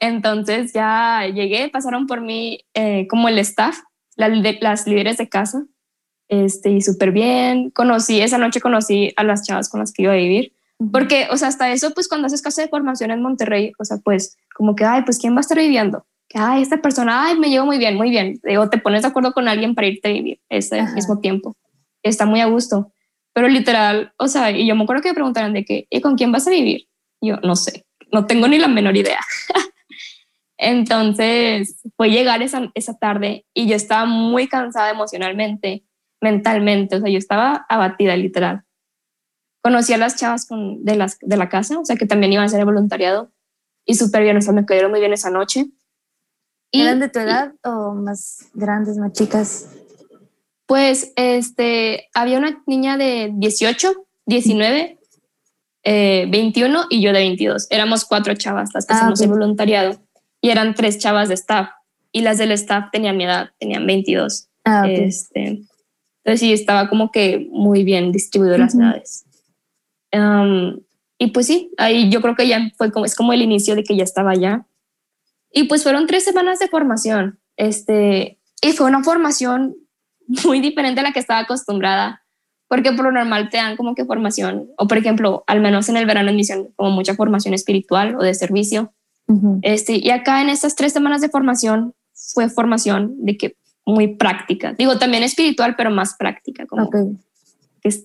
entonces ya llegué, pasaron por mí eh, como el staff, la, las líderes de casa, este, y súper bien. Conocí, esa noche conocí a las chavas con las que iba a vivir. Porque, o sea, hasta eso, pues cuando haces casa de formación en Monterrey, o sea, pues como que, ay, pues ¿quién va a estar viviendo? Que, ay, esta persona, ay, me llevo muy bien, muy bien. O te pones de acuerdo con alguien para irte a vivir ese mismo tiempo. Está muy a gusto. Pero literal, o sea, y yo me acuerdo que me preguntaron de que, ¿y con quién vas a vivir? yo, no sé, no tengo ni la menor idea. Entonces, fue llegar esa, esa tarde y yo estaba muy cansada emocionalmente, mentalmente, o sea, yo estaba abatida literal conocí a las chavas con, de, las, de la casa, o sea, que también iban a hacer el voluntariado y súper bien, o sea, me cayeron muy bien esa noche. Y, ¿Eran de tu edad o más grandes, más chicas? Pues, este, había una niña de 18, 19, 21 y yo de 22. Éramos cuatro chavas las que ah, hacemos el voluntariado y eran tres chavas de staff y las del staff tenían mi edad, tenían 22. Ah, este, entonces sí, estaba como que muy bien distribuido las edades y pues sí, ahí yo creo que ya fue como, es como el inicio de que ya estaba allá. Y pues fueron tres semanas de formación. Este, y fue una formación muy diferente a la que estaba acostumbrada, porque por lo normal te dan como que formación, o por ejemplo, al menos en el verano en misión, como mucha formación espiritual o de servicio. este, y acá en estas tres semanas de formación fue formación de que muy práctica. Digo, también espiritual, pero más práctica. Como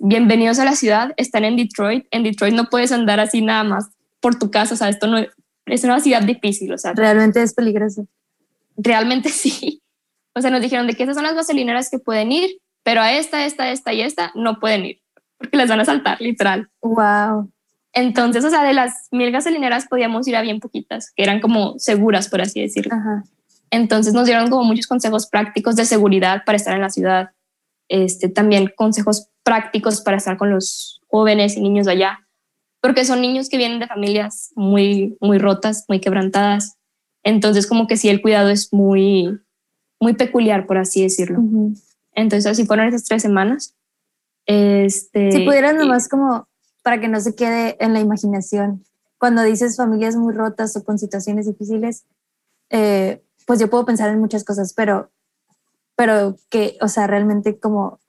bienvenidos a la ciudad, están en Detroit. En Detroit no puedes andar así nada más por tu casa, o sea, esto no es una ciudad difícil, o sea. Realmente es peligroso. Realmente sí. O sea, nos dijeron de que esas son las gasolineras que pueden ir, pero a esta, esta, esta y esta no pueden ir, porque las van a saltar, literal. Wow. Entonces, o sea, de las mil gasolineras podíamos ir a bien poquitas, que eran como seguras, por así decirlo. Entonces nos dieron como muchos consejos prácticos de seguridad para estar en la ciudad. Este, también consejos prácticos para estar con los jóvenes y niños de allá, porque son niños que vienen de familias muy, muy rotas, muy quebrantadas. Entonces, como que sí, el cuidado es muy, muy peculiar, por así decirlo. Entonces, así fueron esas tres semanas. Este, si pudieras nomás como para que no se quede en la imaginación. Cuando dices familias muy rotas o con situaciones difíciles, eh, pues yo puedo pensar en muchas cosas, pero, pero que, o sea, realmente como,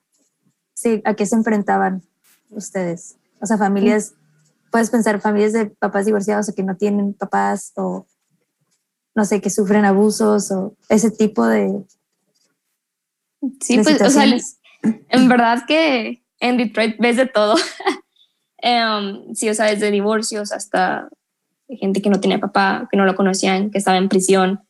sí, ¿a qué se enfrentaban ustedes? O sea, familias, puedes pensar familias de papás divorciados o que no tienen papás o, no sé, que sufren abusos o ese tipo de... Sí, pues, o sea, en verdad que en Detroit ves de todo. Um, sí, o sea, desde divorcios hasta gente que no tenía papá, que no lo conocían, que estaba en prisión,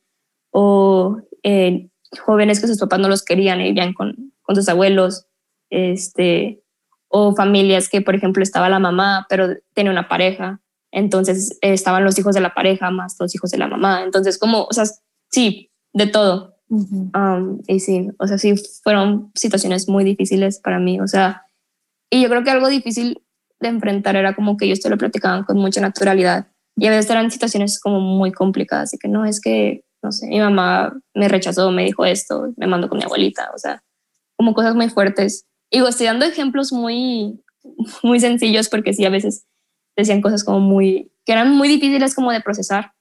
o eh, jóvenes que sus papás no los querían y vivían con, con sus abuelos, este, o familias que, por ejemplo, estaba la mamá, pero tenía una pareja, entonces estaban los hijos de la pareja más los hijos de la mamá, entonces como, o sea, sí, de todo. Um, y sí, o sea, sí, fueron situaciones muy difíciles para mí, o sea, y yo creo que algo difícil de enfrentar era como que ellos te lo platicaban con mucha naturalidad. Y a veces eran situaciones como muy complicadas y que no es que, no sé, mi mamá me rechazó, me dijo esto, me mandó con mi abuelita, o sea, como cosas muy fuertes. Y digo, estoy dando ejemplos muy, muy sencillos porque sí, a veces decían cosas como muy, que eran muy difíciles como de procesar.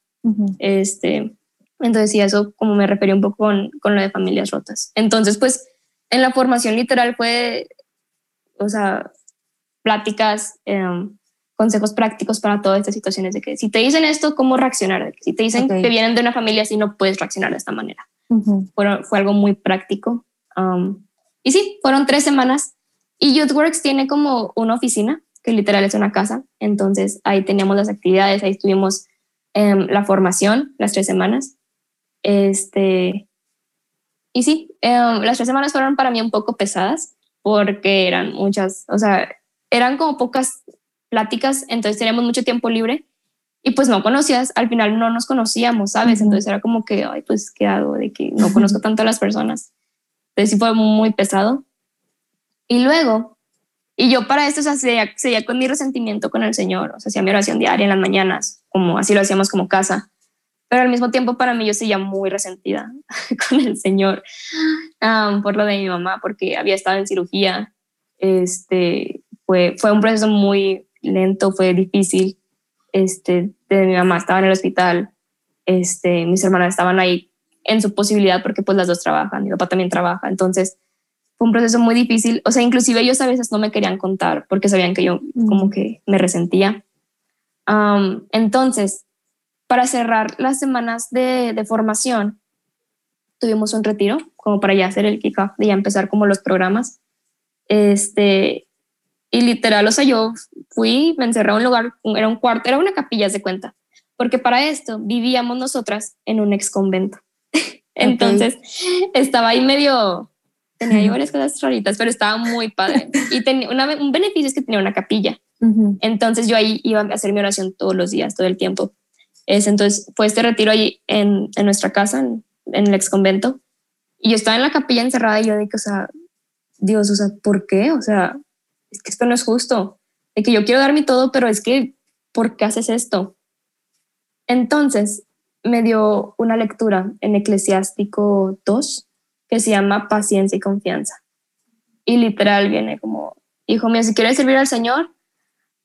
este, entonces sí, eso como me refería un poco con, con lo de familias rotas. Entonces, pues en la formación literal fue, o sea, pláticas, em, consejos prácticos para todas estas situaciones de que si te dicen esto, ¿cómo reaccionar? Si te dicen que vienen de una familia así, no puedes reaccionar de esta manera. fue, fue, algo muy práctico. Um, y sí, fueron tres semanas. Y YouthWorks tiene como una oficina, que literal es una casa. Entonces ahí teníamos las actividades, ahí estuvimos um, la formación, las tres semanas. Este, y sí, em, las tres semanas fueron para mí un poco pesadas porque eran muchas, o sea, eran como pocas pláticas, entonces teníamos mucho tiempo libre y pues no conocías, al final no nos conocíamos, ¿sabes? Entonces era como que, ay, pues, ¿qué hago? De que no conozco tanto a las personas. Entonces sí fue muy pesado. Y luego, y yo para esto, o sea, seguía, con mi resentimiento con el Señor, o sea, hacía mi oración diaria en las mañanas, como así lo hacíamos como casa. Pero al mismo tiempo para mí yo seguía muy resentida con el Señor por lo de mi mamá, porque había estado en cirugía, este, fue, fue un proceso muy lento, fue difícil. Este, de mi mamá estaba en el hospital, este, mis hermanas estaban ahí en su posibilidad porque pues las dos trabajan, mi papá también trabaja, entonces fue un proceso muy difícil, o sea, inclusive ellos a veces no me querían contar porque sabían que yo mm. como que me resentía. entonces, para cerrar las semanas de, de, formación, tuvimos un retiro como para ya hacer el kickoff, de ya empezar como los programas. Este, y literal, o sea, yo fui, me encerré a un lugar, era un cuarto, era una capilla, de cuenta, porque para esto vivíamos nosotras en un ex convento. Entonces, estaba ahí medio, tenía ahí varias cosas raritas, pero estaba muy padre. Y tenía un beneficio es que tenía una capilla. Entonces, yo ahí iba a hacer mi oración todos los días, todo el tiempo. Es, entonces, fue este retiro allí en, en nuestra casa, en, en el ex convento. Y yo estaba en la capilla encerrada y yo dije, o sea, Dios, o sea, ¿por qué? O sea, es que esto no es justo, de que yo quiero dar mi todo, pero es que, ¿por qué haces esto? Entonces me dio una lectura en Eclesiástico 2 que se llama Paciencia y Confianza. Y literal viene como, hijo mío, si quieres servir al Señor,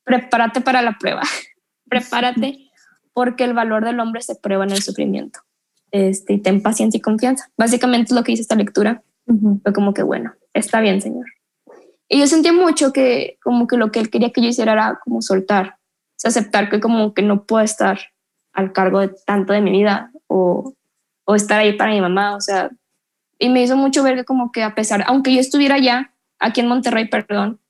prepárate para la prueba, prepárate porque el valor del hombre se prueba en el sufrimiento. Este, y ten paciencia y confianza. Básicamente es lo que dice esta lectura. Fue como que, bueno, está bien, Señor. Y yo sentía mucho que como que lo que él quería que yo hiciera era como soltar, o aceptar que como que no puedo estar al cargo de tanto de mi vida o, o estar ahí para mi mamá, o sea, y me hizo mucho ver que como que a pesar, aunque yo estuviera allá, aquí en Monterrey, perdón,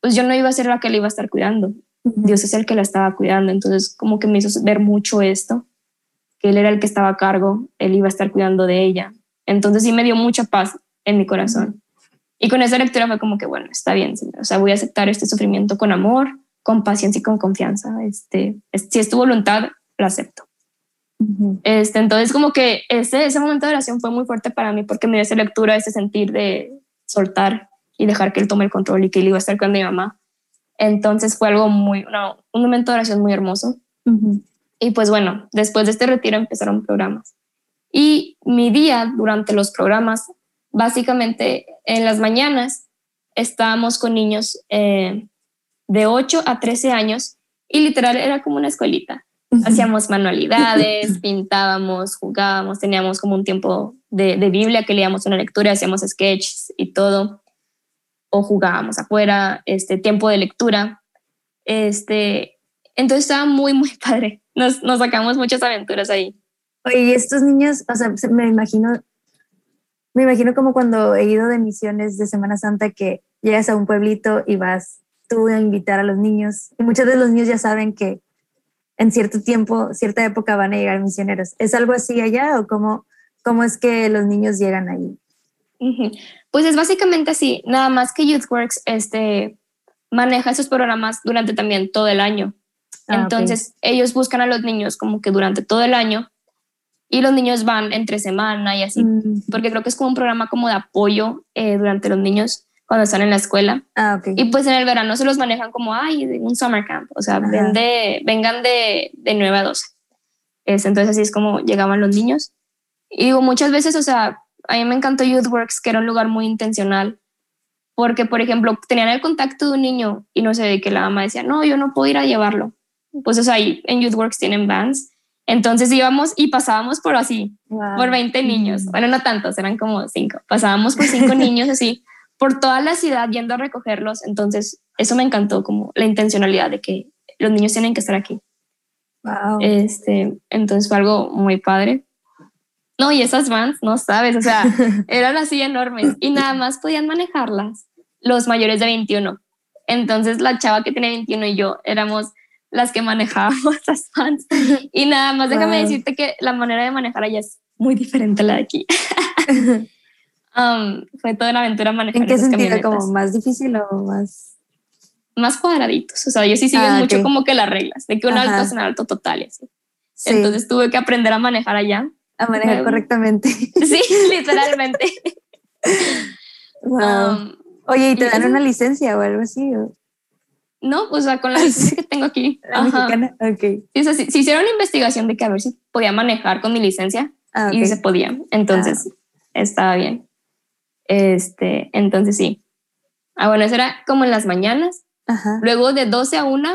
pues yo no iba a ser la que le iba a estar cuidando. Dios es el que la estaba cuidando. Entonces como que me hizo ver mucho esto, que Él era el que estaba a cargo, Él iba a estar cuidando de ella. Entonces sí me dio mucha paz en mi corazón. Y con esa lectura fue como que, bueno, está bien, O sea, voy a aceptar este sufrimiento con amor, con paciencia y con confianza. Este, si es tu voluntad, lo acepto. este, entonces, como que ese, ese momento de oración fue muy fuerte para mí porque me dio esa lectura, ese sentir de soltar y dejar que él tome el control y que él iba a estar con mi mamá. Entonces fue algo muy, un momento de oración muy hermoso. Y pues bueno, después de este retiro empezaron programas. Y mi día durante los programas, básicamente en las mañanas, estábamos con niños eh, de 8 a 13 años y literal era como una escuelita. Hacíamos manualidades, pintábamos, jugábamos, teníamos como un tiempo de, de Biblia que leíamos una lectura, hacíamos sketches y todo o jugábamos afuera, este tiempo de lectura. Este, entonces estaba muy, muy padre. Nos, nos sacamos muchas aventuras ahí. Oye, y estos niños, o sea, me imagino, me imagino como cuando he ido de misiones de Semana Santa que llegas a un pueblito y vas tú a invitar a los niños. Y muchos de los niños ya saben que en cierto tiempo, cierta época van a llegar misioneros. ¿Es algo así allá o cómo, cómo es que los niños llegan ahí? Pues es básicamente así, nada más que YouthWorks este, maneja esos programas durante también todo el año. Ah, Entonces ellos buscan a los niños como que durante todo el año y los niños van entre semana y así, mm. porque creo que es como un programa como de apoyo eh, durante los niños cuando están en la escuela. Ah, okay. Y pues en el verano se los manejan como, ay, un summer camp, o sea, ven de, vengan de, de 9 a 12. Es, entonces así es como llegaban los niños. Y digo, muchas veces, o sea, a mí me encantó YouthWorks, que era un lugar muy intencional, porque, por ejemplo, tenían el contacto de un niño y no sé, de que la mamá decía, no, yo no puedo ir a llevarlo. Pues, o sea, ahí en YouthWorks tienen vans. Entonces íbamos y pasábamos por así, por 20 niños. Bueno, no tantos, eran como 5. Pasábamos por 5 niños así, por toda la ciudad yendo a recogerlos. Entonces, eso me encantó, como la intencionalidad de que los niños tienen que estar aquí. Wow. Este, entonces fue algo muy padre. No, y esas vans, no sabes, o sea, eran así enormes y nada más podían manejarlas los mayores de 21. Entonces la chava que tenía 21 y yo éramos las que manejábamos esas vans. Y nada más déjame decirte que la manera de manejar allá es muy diferente a la de aquí. Um, fue toda una aventura manejar. ¿En qué sentido? ¿Como más difícil o más? Más cuadraditos. O sea, yo sí sigo ah, mucho como que las reglas, de que un alto es un alto total. Entonces tuve que aprender a manejar allá a manejar correctamente. Sí, literalmente. Um, Oye, ¿y te dan una licencia o algo así? No, o sea, con la licencia que tengo aquí. La mexicana, ok. Sí, o sea, si, hicieron una investigación de que a ver si podía manejar con mi licencia ah, y se podía. Entonces, ah. estaba bien. Este, entonces sí. Ah, bueno, eso era como en las mañanas. Luego de 12 a 1,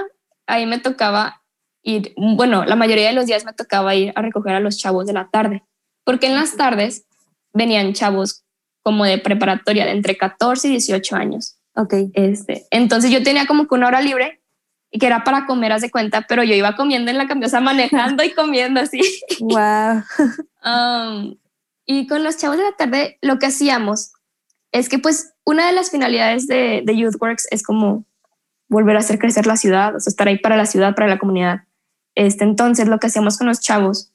ahí me tocaba ir, bueno, la mayoría de los días me tocaba ir a recoger a los chavos de la tarde, porque en las tardes venían chavos como de preparatoria de entre 14 y 18 años. Ok. Este, entonces yo tenía como que una hora libre y que era para comer, haz de cuenta, pero yo iba comiendo en la camiosa, manejando y comiendo así. Wow. Um, y con los chavos de la tarde lo que hacíamos es que pues una de las finalidades de, de YouthWorks es como volver a hacer crecer la ciudad, o sea, estar ahí para la ciudad, para la comunidad. Este, entonces, lo que hacíamos con los chavos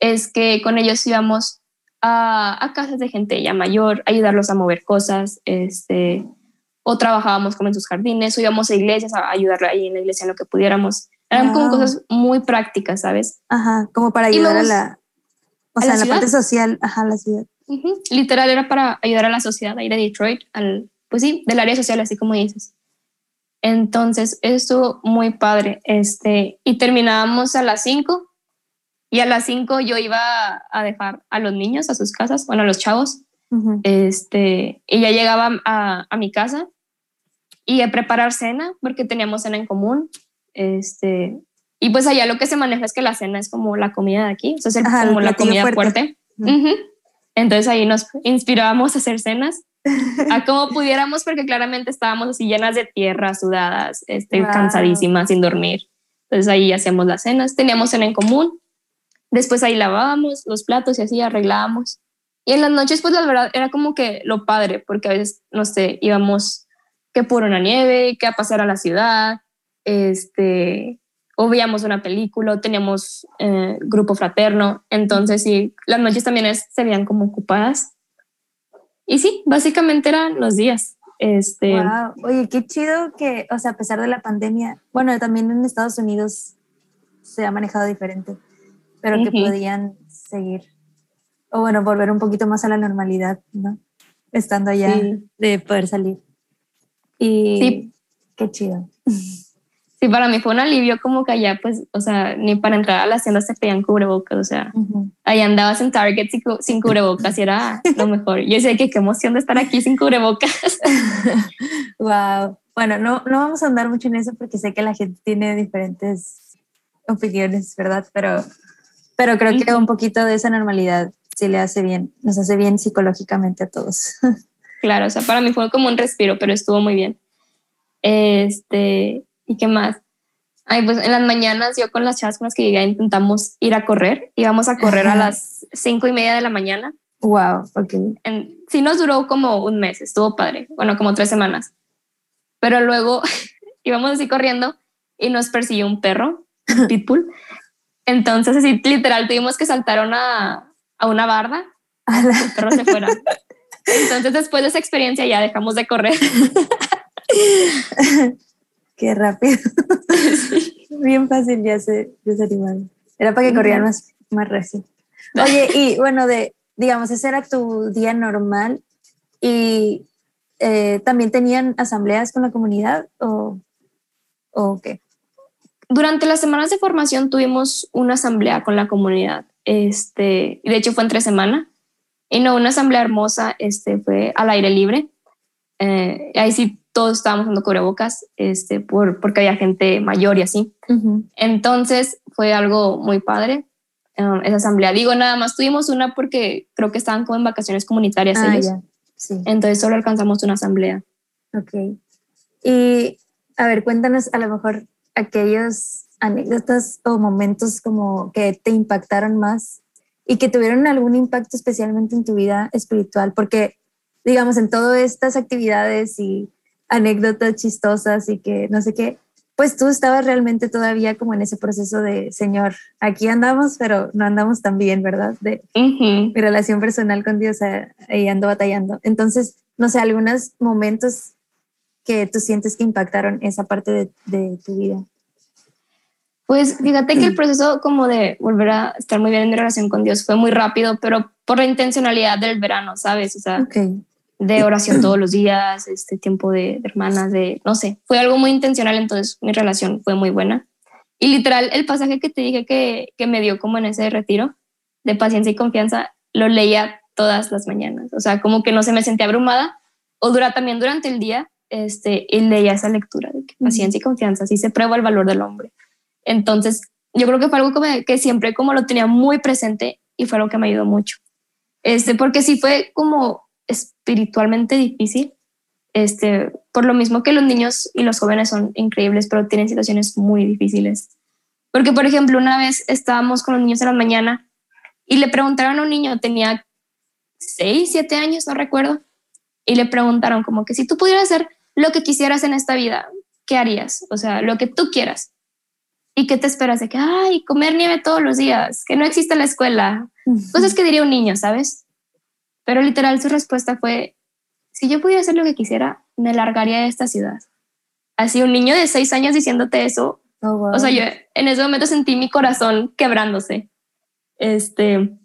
es que con ellos íbamos a, casas de gente ya mayor, ayudarlos a mover cosas, este, o trabajábamos como en sus jardines, o íbamos a iglesias a ayudarle ahí en la iglesia en lo que pudiéramos. Eran como cosas muy prácticas, ¿sabes? Ajá, como para ayudar a la, o sea, la, parte social, ajá, la ciudad. Literal era para ayudar a la sociedad, a ir a Detroit, al, pues sí, del área social, así como dices. Entonces, estuvo muy padre. Este, y terminábamos a las 5 y a las 5 yo iba a dejar a los niños a sus casas, bueno, a los chavos. este, y ya llegaba a, a, mi casa y a preparar cena porque teníamos cena en común. Este, y pues allá lo que se maneja es que la cena es como la comida de aquí, o sea, es como la comida fuerte. Entonces ahí nos inspirábamos a hacer cenas a como pudiéramos, porque claramente estábamos así llenas de tierra, sudadas, este, cansadísimas, sin dormir. Entonces ahí hacíamos las cenas, teníamos cena en común, después ahí lavábamos los platos y así arreglábamos. Y en las noches, pues la verdad era como que lo padre, porque a veces, no sé, íbamos que por una nieve, que a pasar a la ciudad, este, o veíamos una película, o teníamos eh, grupo fraterno. Entonces, sí, las noches también se veían como ocupadas. Y sí, básicamente eran los días. Este, wow. Oye, qué chido que, o sea, a pesar de la pandemia, bueno, también en Estados Unidos se ha manejado diferente, pero que podían seguir o bueno, volver un poquito más a la normalidad, ¿no? Estando allá de poder salir. Y sí. qué chido. Sí, para mí fue un alivio como que allá, pues, o sea, ni para entrar a la tienda se pedían cubrebocas, o sea, allá andabas en Target sin, cubrebocas y era lo mejor. Yo sé que qué emoción de estar aquí sin cubrebocas. wow. Bueno, no, no vamos a andar mucho en eso porque sé que la gente tiene diferentes opiniones, ¿verdad? Pero, pero creo que un poquito de esa normalidad sí le hace bien, nos hace bien psicológicamente a todos. Claro, o sea, para mí fue como un respiro, pero estuvo muy bien. Este, ¿y qué más? Ay, pues en las mañanas yo con las chavas con las que llegué intentamos ir a correr. Íbamos a correr a las cinco y media de la mañana. Wow, ok. sí nos duró como un mes, estuvo padre. Bueno, como tres semanas. Pero luego íbamos así corriendo y nos persiguió un perro, un pitbull. Entonces así literal tuvimos que saltar una, a una barda, el perro se fuera. Entonces, después de esa experiencia, ya dejamos de correr. Qué rápido. Bien fácil ya se desanimaron. Era para que corrieran más, más recién. Oye, y bueno, de, digamos, ese era tu día normal y eh, también tenían asambleas con la comunidad o, o qué? Durante las semanas de formación tuvimos una asamblea con la comunidad. Este, de hecho fue entre semana. Y no, una asamblea hermosa, este, fue al aire libre. Eh, ahí sí todos estábamos usando cubrebocas, este, por, porque había gente mayor y así. Entonces fue algo muy padre. Um, esa asamblea, digo, nada más tuvimos una porque creo que estaban como en vacaciones comunitarias ah, ellos. Sí. Entonces solo alcanzamos una asamblea. Ok. Y a ver, cuéntanos a lo mejor aquellos anécdotas o momentos como que te impactaron más y que tuvieron algún impacto especialmente en tu vida espiritual? Porque, digamos, en todas estas actividades y anécdotas chistosas y que no sé qué, pues tú estabas realmente todavía como en ese proceso de, Señor, aquí andamos, pero no andamos tan bien, ¿verdad? De mi relación personal con Dios, ahí ando batallando. Entonces, no sé, algunos momentos que tú sientes que impactaron esa parte de, de tu vida. Pues fíjate que el proceso como de volver a estar muy bien en mi relación con Dios fue muy rápido, pero por la intencionalidad del verano, ¿sabes? O sea, de oración todos los días, este tiempo de, hermanas, de, no sé, fue algo muy intencional, entonces mi relación fue muy buena. Y literal, el pasaje que te dije que, que me dio como en ese retiro de paciencia y confianza, lo leía todas las mañanas. O sea, como que no se me sentía abrumada o dura también durante el día, este, y leía esa lectura de que paciencia y confianza, así se prueba el valor del hombre. Entonces, yo creo que fue algo que, siempre como lo tenía muy presente y fue algo que me ayudó mucho. Este, porque sí fue como espiritualmente difícil, este, por lo mismo que los niños y los jóvenes son increíbles, pero tienen situaciones muy difíciles. Porque, por ejemplo, una vez estábamos con los niños en la mañana y le preguntaron a un niño, tenía 6, 7 años, no recuerdo, y le preguntaron como que si tú pudieras hacer lo que quisieras en esta vida, ¿qué harías? O sea, lo que tú quieras. ¿Y qué te esperas de que, ay, comer nieve todos los días, que no existe la escuela? Cosas que diría un niño, ¿sabes? Pero literal su respuesta fue, si yo pudiera hacer lo que quisiera, me largaría de esta ciudad. Así un niño de seis años diciéndote eso, oh, o sea, yo en ese momento sentí mi corazón quebrándose. Este,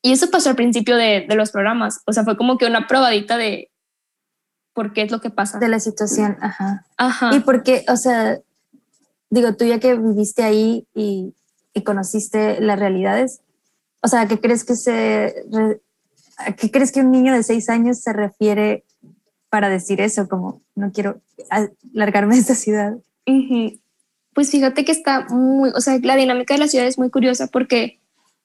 y eso pasó al principio de, de los programas, o sea, fue como que una probadita de por qué es lo que pasa. De la situación, ajá. Ajá. Y porque, o sea, digo, tú ya que viviste ahí y, conociste las realidades, o sea, ¿qué crees que se, qué crees que un niño de seis años se refiere para decir eso? Como, no quiero largarme de esta ciudad. Pues fíjate que está muy, o sea, la dinámica de la ciudad es muy curiosa porque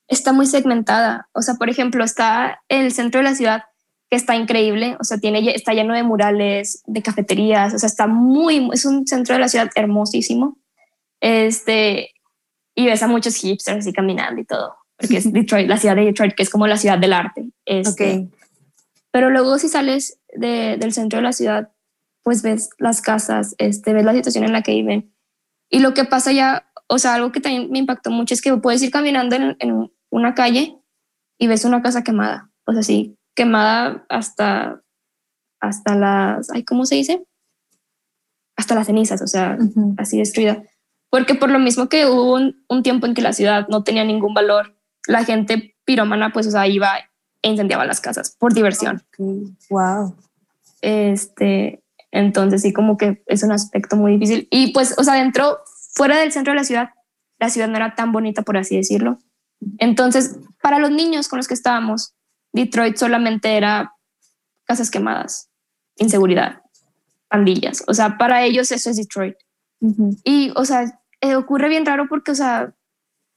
está muy segmentada. O sea, por ejemplo, está el centro de la ciudad que está increíble, o sea, tiene, está lleno de murales, de cafeterías, o sea, está muy, es un centro de la ciudad hermosísimo. Este, y ves a muchos hipsters así caminando y todo, porque es Detroit, la ciudad de Detroit, que es como la ciudad del arte. Este, Pero luego si sales del centro de la ciudad, pues ves las casas, este, ves la situación en la que viven. Y lo que pasa ya, o sea, algo que también me impactó mucho es que puedes ir caminando en, en una calle y ves una casa quemada, o sea, sí, quemada hasta, hasta las, ay, ¿cómo se dice? Hasta las cenizas, o sea, así destruida. Porque por lo mismo que hubo un, tiempo en que la ciudad no tenía ningún valor, la gente pirómana, pues, o sea, iba e incendiaba las casas por diversión. Wow. Este, entonces sí, como que es un aspecto muy difícil. Y pues, o sea, dentro, fuera del centro de la ciudad, la ciudad no era tan bonita, por así decirlo. Entonces, para los niños con los que estábamos, Detroit solamente era casas quemadas, inseguridad, pandillas. O sea, para ellos eso es Detroit. Y, o sea, eh, ocurre bien raro porque, o sea,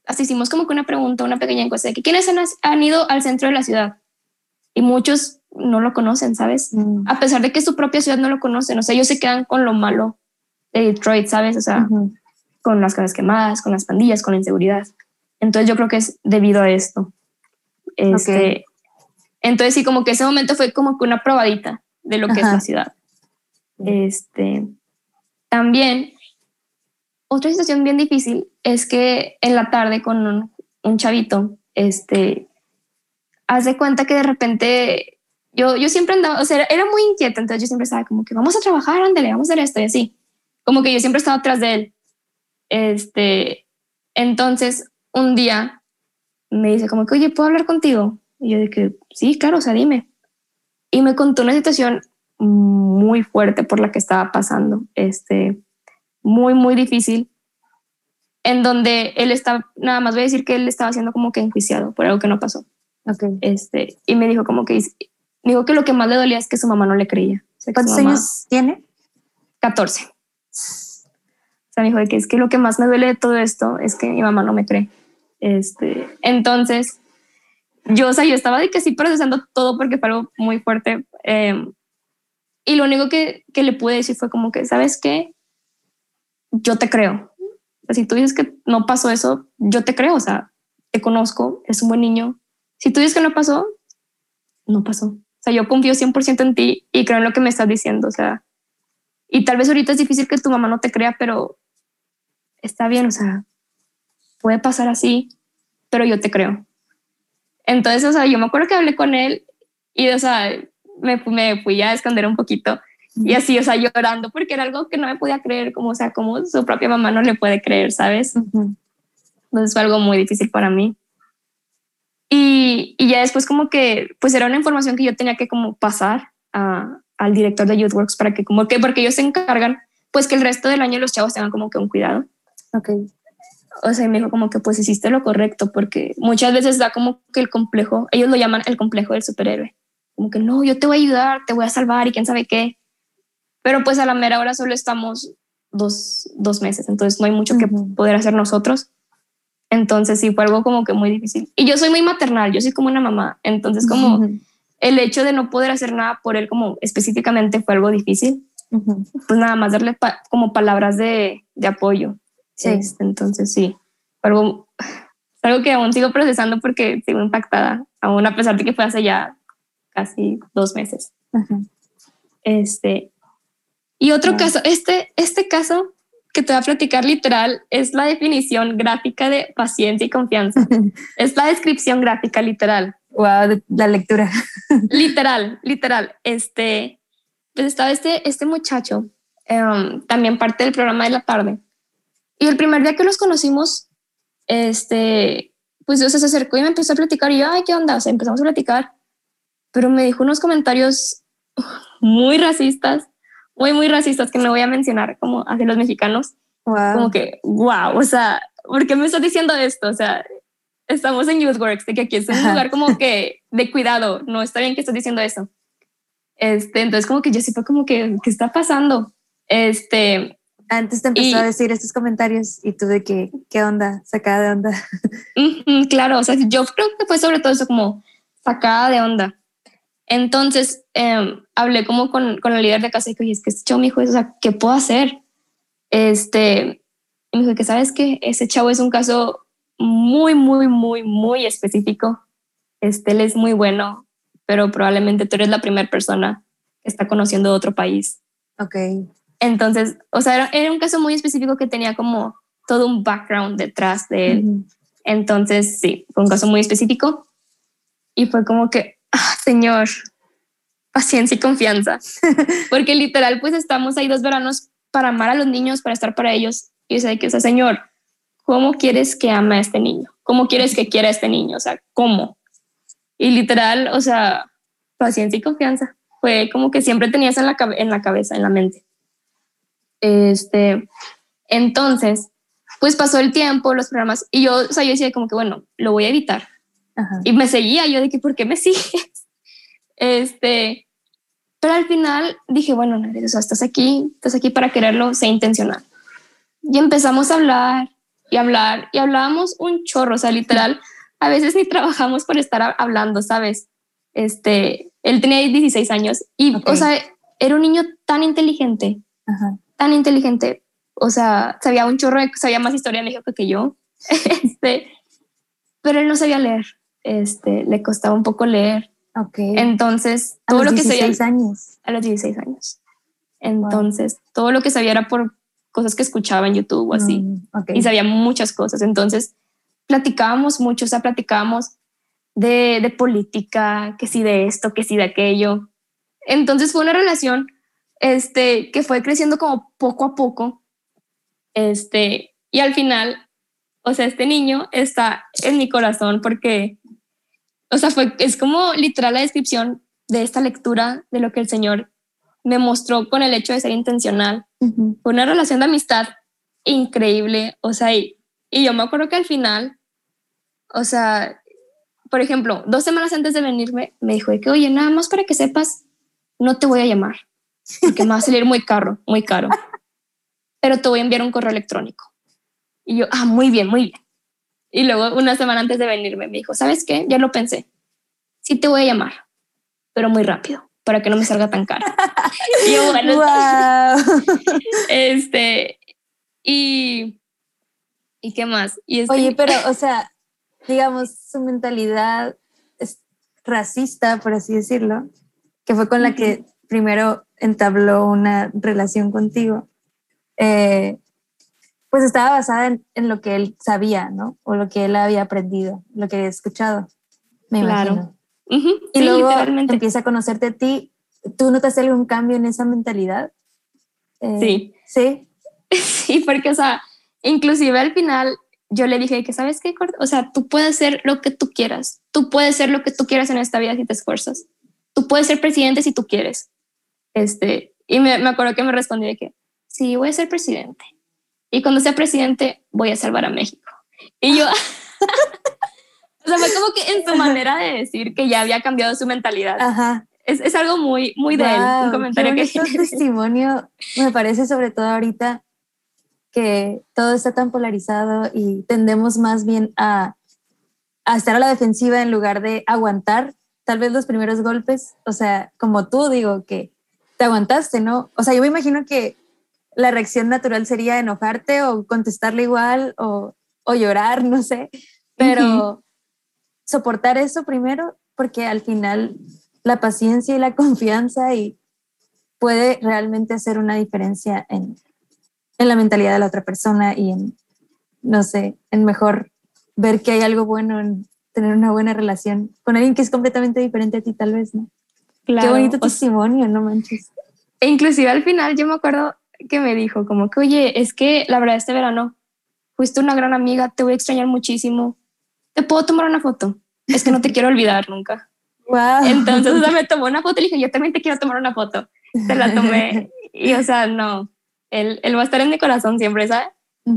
así hicimos como que una pregunta, una pequeña encuesta de que quiénes han, ido al centro de la ciudad. Y muchos no lo conocen, ¿sabes? Mm. A pesar de que su propia ciudad no lo conocen. O sea, ellos se quedan con lo malo de Detroit, ¿sabes? O sea, con las casas quemadas, con las pandillas, con la inseguridad. Entonces yo creo que es debido a esto. Este, Entonces sí, como que ese momento fue como que una probadita de lo que es la ciudad. Este, también, otra situación bien difícil es que en la tarde con un, chavito, este, haz de cuenta que de repente yo, yo siempre andaba, o sea, era muy inquieta, entonces yo siempre estaba como que vamos a trabajar, ándale, vamos a hacer esto y así. Como que yo siempre estaba atrás de él. Este, entonces, un día me dice como que, oye, ¿puedo hablar contigo? Y yo dije, sí, claro, o sea, dime. Y me contó una situación muy fuerte por la que estaba pasando, este, muy, muy difícil, en donde él estaba, nada más voy a decir que él estaba siendo como que enjuiciado por algo que no pasó. Okay. Este, y me dijo como que, dijo que lo que más le dolía es que su mamá no le creía. ¿Cuántos años tiene? 14. O sea, me dijo que es que lo que más me duele de todo esto es que mi mamá no me cree. Este, entonces, yo, o sea, yo estaba de que sí procesando todo porque fue algo muy fuerte. Em, y lo único que, que, le pude decir fue como que, ¿sabes qué? Yo te creo. si tú dices que no pasó eso, yo te creo. O sea, te conozco, es un buen niño. Si tú dices que no pasó, no pasó. O sea, yo confío 100% en ti y creo en lo que me estás diciendo. O sea, y tal vez ahorita es difícil que tu mamá no te crea, pero está bien. O sea, puede pasar así, pero yo te creo. Entonces, o sea, yo me acuerdo que hablé con él y, o sea, me, me fui a esconder un poquito y así, o sea, llorando porque era algo que no me podía creer, como, o sea, como su propia mamá no le puede creer, ¿sabes? Entonces fue algo muy difícil para mí. Y, y, ya después como que, pues era una información que yo tenía que como pasar a, al director de YouthWorks para que como que, porque ellos se encargan, pues que el resto del año los chavos tengan como que un cuidado. Ok o sea, me dijo como que pues hiciste lo correcto, porque muchas veces da como que el complejo, ellos lo llaman el complejo del superhéroe, como que no, yo te voy a ayudar, te voy a salvar y quién sabe qué, pero pues a la mera hora solo estamos dos, dos meses, entonces no hay mucho que poder hacer nosotros. Entonces sí fue algo como que muy difícil. Y yo soy muy maternal, yo soy como una mamá, entonces como el hecho de no poder hacer nada por él como específicamente fue algo difícil. Pues nada más darle como palabras de, de apoyo. Sí. Este, entonces sí, algo, algo que aún sigo procesando porque sigo impactada, aún a pesar de que fue hace ya casi dos meses. Este, y otro caso, este, este caso que te voy a platicar literal es la definición gráfica de paciencia y confianza. es la descripción gráfica literal. Wow, la lectura. literal, literal. Este, pues estaba este, este muchacho, em, también parte del programa de la tarde, y el primer día que los conocimos, este, pues Dios se acercó y me empezó a platicar y yo, ay, ¿qué onda? O sea, empezamos a platicar, pero me dijo unos comentarios muy racistas, muy, muy racistas que no voy a mencionar como hacia los mexicanos. Como que, wow, o sea, ¿por qué me estás diciendo esto? O sea, estamos en YouthWorks, de que aquí es un lugar como que de cuidado, no está bien que estás diciendo eso. Este, entonces como que yo sí fue como que, ¿qué está pasando? Este, antes te empezó a decir estos comentarios y tú de que, ¿qué onda? Sacada de onda. claro, o sea, yo creo que fue sobre todo eso como sacada de onda. Entonces em, hablé como con, con la líder de casa y dije, es que este chavo me dijo, o sea, ¿qué puedo hacer? Este, y me dijo que sabes que ese chavo es un caso muy, muy, muy, muy específico. Este, él es muy bueno pero probablemente tú eres la primera persona que está conociendo otro país. Ok. Entonces, o sea, era, un caso muy específico que tenía como todo un background detrás de él. Entonces, sí, fue un caso muy específico y fue como que, ah, señor, paciencia y confianza, porque literal, pues estamos ahí dos veranos para amar a los niños, para estar para ellos. Y o sea, que, o sea, señor, ¿cómo quieres que ame a este niño? ¿Cómo quieres que quiera a este niño? O sea, ¿cómo? Y literal, o sea, paciencia y confianza. Fue como que siempre tenías en la, en la cabeza, en la mente. Este, entonces, pues pasó el tiempo, los programas, y yo, o sea, yo decía como que, bueno, lo voy a evitar. Y me seguía yo de que, ¿por qué me sigues? Este, pero al final dije, bueno, o sea, estás aquí, estás aquí para quererlo, sé intencional. Y empezamos a hablar y hablar y hablábamos un chorro, o sea, literal, a veces ni trabajamos por estar hablando, ¿sabes? Este, él tenía 16 años y, o sea, era un niño tan inteligente, tan inteligente, o sea, sabía un chorro, sabía más historia de México que yo, este, pero él no sabía leer, este, le costaba un poco leer. Okay. Entonces, todo lo que sabía... años. A los 16 años. Entonces, todo lo que sabía era por cosas que escuchaba en YouTube o así. Mm, y sabía muchas cosas. Entonces, platicábamos mucho, o sea, platicábamos de, de política, que sí de esto, que sí de aquello. Entonces, fue una relación este, que fue creciendo como poco a poco. Este, y al final, o sea, este niño está en mi corazón porque, o sea, fue, es como literal la descripción de esta lectura de lo que el Señor me mostró con el hecho de ser intencional. Fue una relación de amistad increíble, o sea, y, y yo me acuerdo que al final, o sea, por ejemplo, dos semanas antes de venirme, me dijo que, oye, nada más para que sepas, no te voy a llamar porque me va a salir muy caro, muy caro. Pero te voy a enviar un correo electrónico. Y yo, ah, muy bien, muy bien. Y luego, una semana antes de venirme, me dijo, ¿sabes qué? Ya lo pensé. Sí te voy a llamar, pero muy rápido, para que no me salga tan caro. y yo, bueno, este, y, ¿y qué más? Y este, Oye, pero, o sea, digamos, su mentalidad es racista, por así decirlo, que fue con la que primero entabló una relación contigo, eh, pues estaba basada en, lo que él sabía, ¿no? O lo que él había aprendido, lo que había escuchado, me imagino. Y luego empieza a conocerte a ti. ¿Tú notas algún cambio en esa mentalidad? Eh, sí. Sí. Sí, porque, o sea, inclusive al final yo le dije que, ¿sabes qué? O sea, tú puedes ser lo que tú quieras. Tú puedes ser lo que tú quieras en esta vida si te esfuerzas. Tú puedes ser presidente si tú quieres. Este, y me, me acuerdo que me respondí de que, sí, voy a ser presidente. Y cuando sea presidente, voy a salvar a México. Y yo, o sea, fue como que en su manera de decir que ya había cambiado su mentalidad. Ajá. Es, es algo muy, muy de él, un comentario que... testimonio, me parece sobre todo ahorita que todo está tan polarizado y tendemos más bien a, a estar a la defensiva en lugar de aguantar tal vez los primeros golpes, o sea, como tú digo, que te aguantaste, ¿no? O sea, yo me imagino que la reacción natural sería enojarte o contestarle igual o, o llorar, no sé, pero soportar eso primero porque al final la paciencia y la confianza y puede realmente hacer una diferencia en, en la mentalidad de la otra persona y en, no sé, en mejor ver que hay algo bueno en tener una buena relación con alguien que es completamente diferente a ti, tal vez, ¿no? Qué bonito testimonio, no manches. E inclusive al final yo me acuerdo que me dijo como que, oye, es que la verdad este verano fuiste una gran amiga, te voy a extrañar muchísimo. ¿Te puedo tomar una foto? Es que no te quiero olvidar nunca. Wow. Entonces me tomó una foto y le dije, yo también te quiero tomar una foto. Te la tomé y o sea, no, él, él va a estar en mi corazón siempre, esa,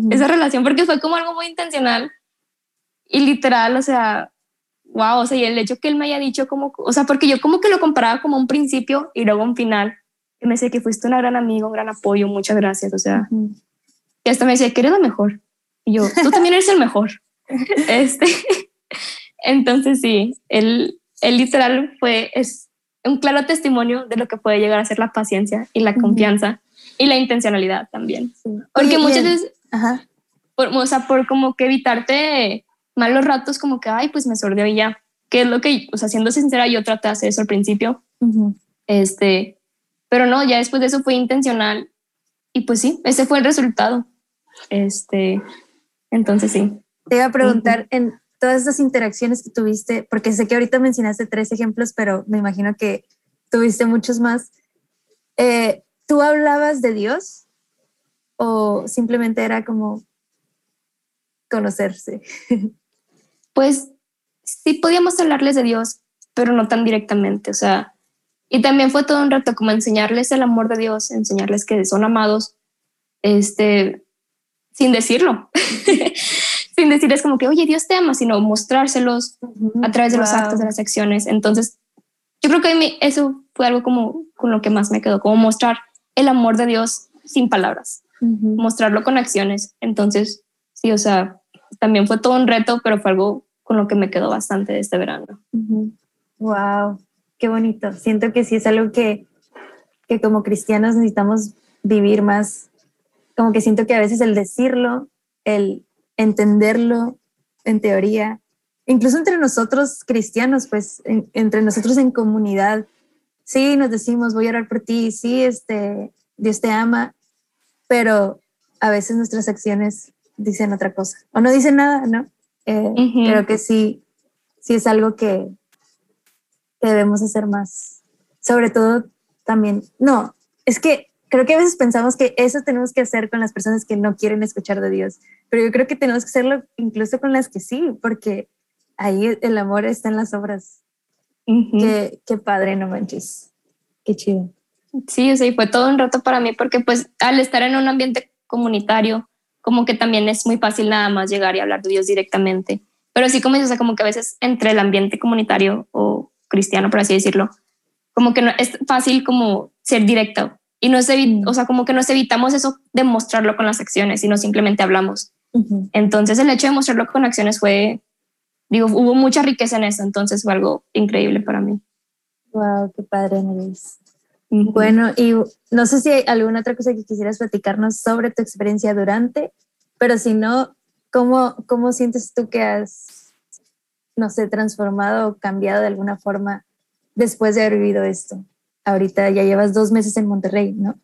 esa relación, porque fue como algo muy intencional y literal, o sea, wow, o sea, y el hecho que él me haya dicho como, o sea, porque yo como que lo comparaba como un principio y luego un final. Y me decía que fuiste una gran amigo, un gran apoyo, muchas gracias, o sea, y hasta me decía que eres lo mejor. Y yo, tú también eres el mejor. este, entonces sí, él, él literal fue, es un claro testimonio de lo que puede llegar a ser la paciencia y la confianza y la intencionalidad también. Porque muchas veces, Por, o sea, por como que evitarte malos ratos como que, ay, pues me sordió y ya. que es lo que, o sea, siendo sincera, yo traté de hacer eso al principio. Este, pero no, ya después de eso fue intencional y pues sí, ese fue el resultado. Este, entonces sí. Te iba a preguntar en todas esas interacciones que tuviste, porque sé que ahorita mencionaste tres ejemplos, pero me imagino que tuviste muchos más. Eh, ¿Tú hablabas de Dios o simplemente era como conocerse? Pues sí podíamos hablarles de Dios, pero no tan directamente, o sea, y también fue todo un reto como enseñarles el amor de Dios, enseñarles que son amados, este, sin decirlo, sin decirles como que, oye, Dios te ama, sino mostrárselos a través de los actos, de las acciones. Entonces, yo creo que eso fue algo como con lo que más me quedó, como mostrar el amor de Dios sin palabras, mostrarlo con acciones. Entonces, sí, o sea, también fue todo un reto, pero fue algo con lo que me quedó bastante de este verano. Wow, qué bonito. Siento que sí es algo que, que como cristianos necesitamos vivir más. Como que siento que a veces el decirlo, el entenderlo en teoría, incluso entre nosotros cristianos, pues entre nosotros en comunidad, sí nos decimos voy a orar por ti, sí, este, Dios te ama, pero a veces nuestras acciones dicen otra cosa o no dicen nada, ¿no? Eh, creo que sí, sí es algo que, debemos hacer más. Sobre todo también, no, es que creo que a veces pensamos que eso tenemos que hacer con las personas que no quieren escuchar de Dios, pero yo creo que tenemos que hacerlo incluso con las que sí, porque ahí el amor está en las obras. qué, qué, padre, no manches. Qué chido. Sí, o sea, y fue todo un rato para mí porque pues al estar en un ambiente comunitario, como que también es muy fácil nada más llegar y hablar de Dios directamente. Pero sí como o sea, como que a veces entre el ambiente comunitario o cristiano, por así decirlo, como que no, es fácil como ser directo y no se, o sea, como que nos evitamos eso de mostrarlo con las acciones, sino simplemente hablamos. Entonces el hecho de mostrarlo con acciones fue, digo, hubo mucha riqueza en eso, entonces fue algo increíble para mí. Wow, qué padre, Neris. Bueno, y no sé si hay alguna otra cosa que quisieras platicarnos sobre tu experiencia durante, pero si no, ¿cómo, cómo sientes tú que has, no sé, transformado o cambiado de alguna forma después de haber vivido esto? Ahorita ya llevas dos meses en Monterrey, ¿no?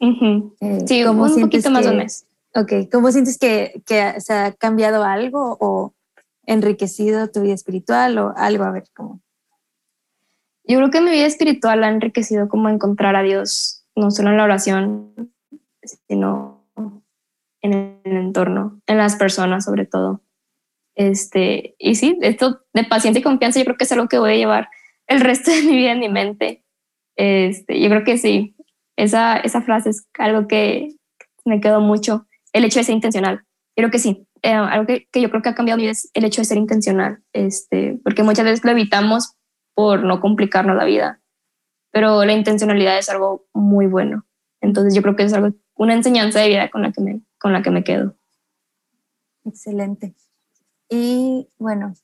Eh, sí, ¿cómo un poquito más de un mes. Ok, ¿cómo sientes que, que se ha cambiado algo o enriquecido tu vida espiritual o algo? A ver, ¿cómo? Yo creo que mi vida espiritual ha enriquecido como encontrar a Dios, no solo en la oración, sino en el entorno, en las personas sobre todo. Este, y sí, esto de paciencia y confianza yo creo que es algo que voy a llevar el resto de mi vida en mi mente. Este, yo creo que sí, esa, esa frase es algo que me quedó mucho, el hecho de ser intencional. Yo creo que sí, eh, algo que, que, yo creo que ha cambiado mi vida es el hecho de ser intencional, este, porque muchas veces lo evitamos por no complicarnos la vida. Pero la intencionalidad es algo muy bueno. Entonces yo creo que es algo, una enseñanza de vida con la que me, con la que me quedo. Excelente. Y bueno,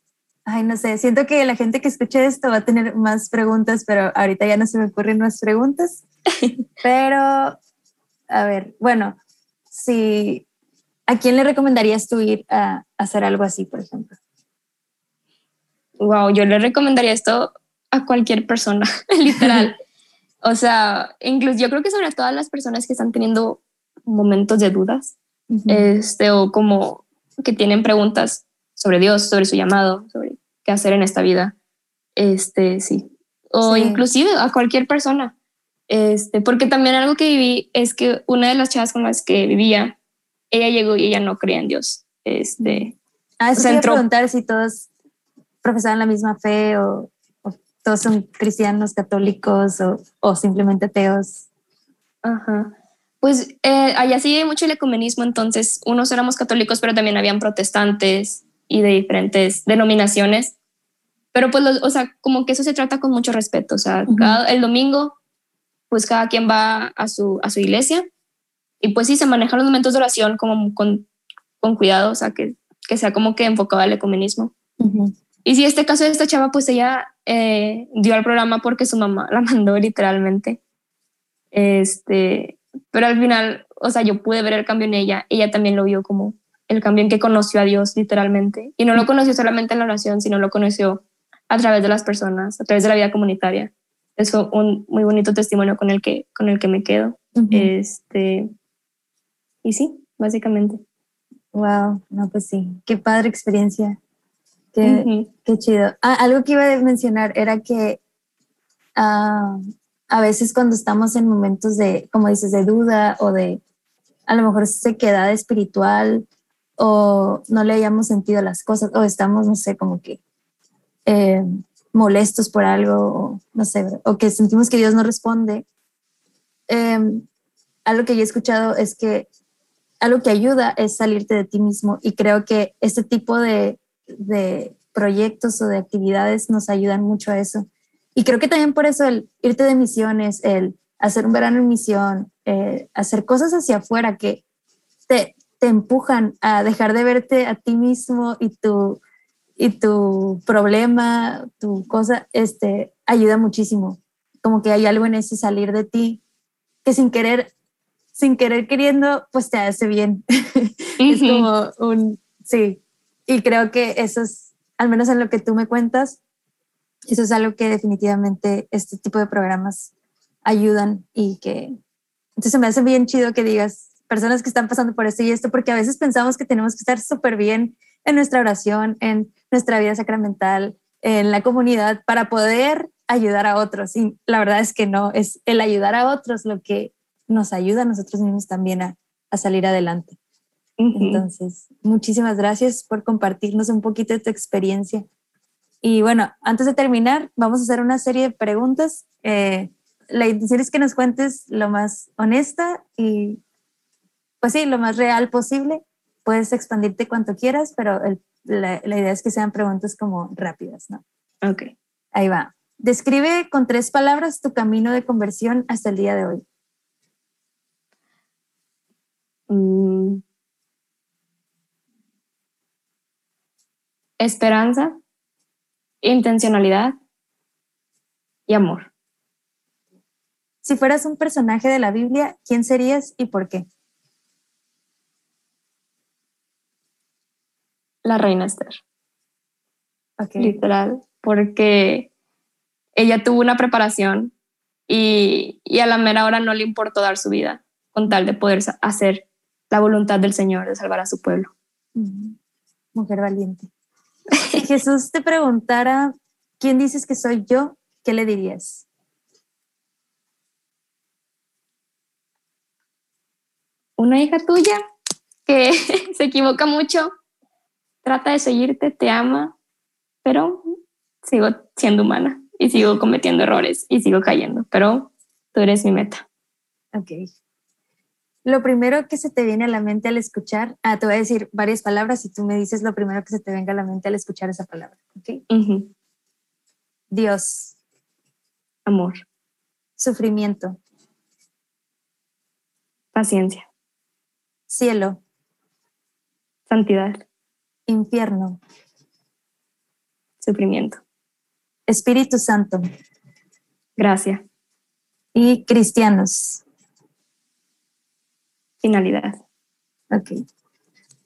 ay, no sé, siento que la gente que escuche esto va a tener más preguntas, pero ahorita ya no se me ocurren más preguntas. pero, a ver, bueno, si, ¿a quién le recomendarías tú ir a hacer algo así, por ejemplo? wow, yo le recomendaría esto a cualquier persona, literal. o sea, incluso yo creo que sobre todas las personas que están teniendo momentos de dudas, este, o como que tienen preguntas sobre Dios, sobre su llamado, sobre qué hacer en esta vida. Este, sí. O inclusive a cualquier persona. Este, porque también algo que viví es que una de las chavas con las que vivía, ella llegó y ella no creía en Dios. Este, ah, eso o preguntar si todos profesaban la misma fe o, todos son cristianos, católicos o, simplemente ateos. Ajá. Pues eh, allá sí hay mucho el ecumenismo, entonces unos éramos católicos, pero también habían protestantes y de diferentes denominaciones. Pero pues, o sea, como que eso se trata con mucho respeto. O sea, el domingo, pues cada quien va a su, a su iglesia y pues sí, se manejan los momentos de oración como con, con cuidado, o sea, que, que sea como que enfocado al ecumenismo. Y si este caso de esta chava, pues ella eh, dio al programa porque su mamá la mandó literalmente. Este, pero al final, o sea, yo pude ver el cambio en ella. Ella también lo vio como el cambio en que conoció a Dios literalmente. Y no lo conoció solamente en la oración, sino lo conoció a través de las personas, a través de la vida comunitaria. Es un muy bonito testimonio con el que, con el que me quedo. este, y sí, básicamente. Wow, no, pues sí, qué padre experiencia. Qué, qué chido. Ah, algo que iba a mencionar era que ah, a veces cuando estamos en momentos de, como dices, de duda o de a lo mejor sequedad espiritual o no le hayamos sentido las cosas o estamos, no sé, como que eh, molestos por algo, no sé, o que sentimos que Dios no responde. Em, algo que yo he escuchado es que algo que ayuda es salirte de ti mismo y creo que este tipo de, de proyectos o de actividades nos ayudan mucho a eso. Y creo que también por eso el irte de misiones, el hacer un verano en misión, eh, hacer cosas hacia afuera que te, te empujan a dejar de verte a ti mismo y tu, y tu problema, tu cosa, este, ayuda muchísimo. Como que hay algo en ese salir de ti que sin querer, sin querer queriendo, pues te hace bien. es como un, sí. Y creo que eso es, al menos en lo que tú me cuentas, eso es algo que definitivamente este tipo de programas ayudan y que entonces me hace bien chido que digas personas que están pasando por esto y esto, porque a veces pensamos que tenemos que estar súper bien en nuestra oración, en nuestra vida sacramental, en la comunidad, para poder ayudar a otros. Y la verdad es que no, es el ayudar a otros lo que nos ayuda a nosotros mismos también a, a salir adelante. Entonces, muchísimas gracias por compartirnos un poquito de tu experiencia. Y bueno, antes de terminar, vamos a hacer una serie de preguntas. Eh, la intención es que nos cuentes lo más honesta y, pues sí, lo más real posible. Puedes expandirte cuanto quieras, pero la, la, idea es que sean preguntas como rápidas, ¿no? Ok. Ahí va. Describe con tres palabras tu camino de conversión hasta el día de hoy. Mm. Esperanza, intencionalidad y amor. Si fueras un personaje de la Biblia, ¿quién serías y por qué? La reina Esther. Literal, porque ella tuvo una preparación y, y, a la mera hora no le importó dar su vida con tal de poder hacer la voluntad del Señor de salvar a su pueblo. Mujer valiente. si Jesús te preguntara, ¿quién dices que soy yo? ¿Qué le dirías? una hija tuya que se equivoca mucho, trata de seguirte, te ama, pero sigo siendo humana y sigo cometiendo errores y sigo cayendo, pero tú eres mi meta. Ok. Lo primero que se te viene a la mente al escuchar, ah, te voy a decir varias palabras y tú me dices lo primero que se te venga a la mente al escuchar esa palabra, ¿ok? Dios. Amor. Sufrimiento. Paciencia. Cielo. Santidad. Infierno. Sufrimiento. Espíritu Santo. Gracia. Y cristianos. Finalidad. Ok.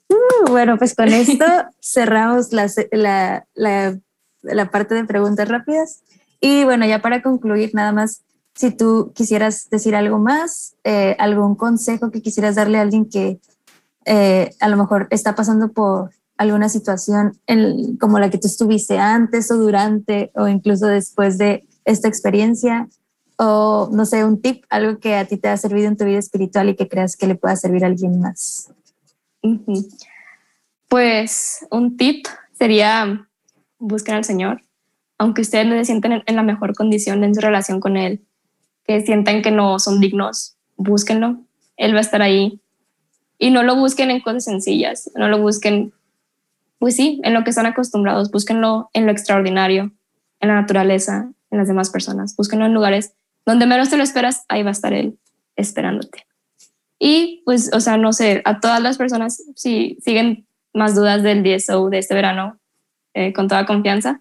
Uh, bueno, pues con esto cerramos la, la, la, la parte de preguntas rápidas. Y bueno, ya para concluir, nada más si tú quisieras decir algo más, eh, algún consejo que quisieras darle a alguien que eh, a lo mejor está pasando por alguna situación como la que tú estuviste antes o durante o incluso después de esta experiencia, o no sé, un tip, algo que a ti te ha servido en tu vida espiritual y que creas que le pueda servir a alguien más. Pues un tip sería buscar al Señor, aunque ustedes no se sienten en la mejor condición en su relación con Él que sientan que no son dignos, búsquenlo. Él va a estar ahí. Y no lo busquen en cosas sencillas, no lo busquen, pues sí, en lo que están acostumbrados, búsquenlo en lo extraordinario, en la naturaleza, en las demás personas, búsquenlo en lugares donde menos te lo esperas, ahí va a estar Él esperándote. Y pues, o sea, no sé, a todas las personas, si siguen más dudas del DSO de este verano, eh, con toda confianza,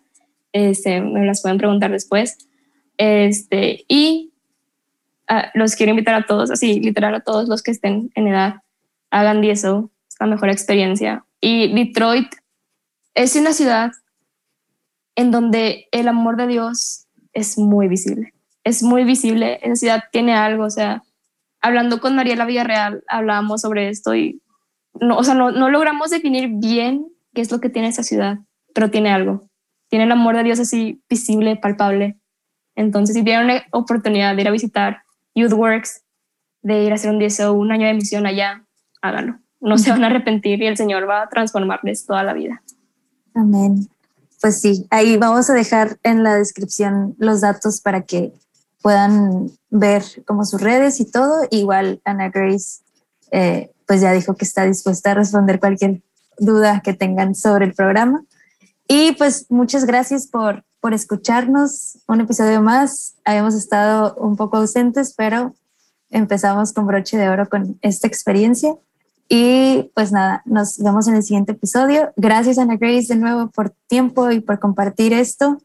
este, me las pueden preguntar después. Este, y los quiero invitar a todos, así literal a todos los que estén en edad, hagan eso, es la mejor experiencia. Y Detroit es una ciudad en donde el amor de Dios es muy visible. Es muy visible. Esa ciudad tiene algo, o sea, hablando con Mariela Villarreal, hablábamos sobre esto y no, o sea, no, no logramos definir bien qué es lo que tiene esa ciudad, pero tiene algo. Tiene el amor de Dios así visible, palpable. Entonces, si tienen una oportunidad de ir a visitar YouthWorks, de ir a hacer un DSO, un año de misión allá, háganlo. No se van a arrepentir y el Señor va a transformarles toda la vida. Amén. Pues sí, ahí vamos a dejar en la descripción los datos para que puedan ver como sus redes y todo. Igual Ana Grace eh, pues ya dijo que está dispuesta a responder cualquier duda que tengan sobre el programa. Y pues muchas gracias por, por escucharnos. Un episodio más. Habíamos estado un poco ausentes, pero empezamos con broche de oro con esta experiencia. Y pues nada, nos vemos en el siguiente episodio. Gracias Ana Grace de nuevo por tiempo y por compartir esto.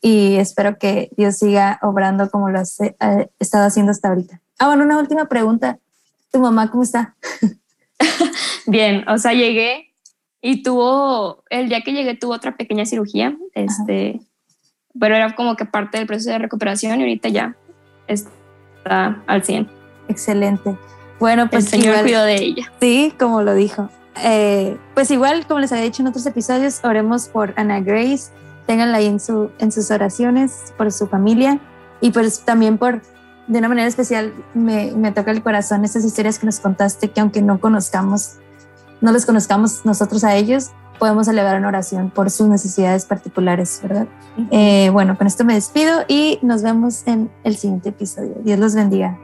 Y espero que Dios siga obrando como lo ha estado haciendo hasta ahorita. Ah, bueno, una última pregunta. ¿Tu mamá cómo está? Bien, o sea, llegué y tuvo, el día que llegué tuvo otra pequeña cirugía, este, pero era como que parte del proceso de recuperación y ahorita ya está al 100. Excelente. Bueno, pues el Señor cuidó de ella. Sí, como lo dijo. Eh, pues igual, como les había dicho en otros episodios, oremos por Ana Grace, ténganla ahí en, su, en sus oraciones, por su familia y pues también por de una manera especial me, me toca el corazón estas historias que nos contaste, que aunque no conozcamos, no los conozcamos nosotros a ellos, podemos elevar una oración por sus necesidades particulares, ¿verdad? Eh, bueno, con esto me despido y nos vemos en el siguiente episodio. Dios los bendiga.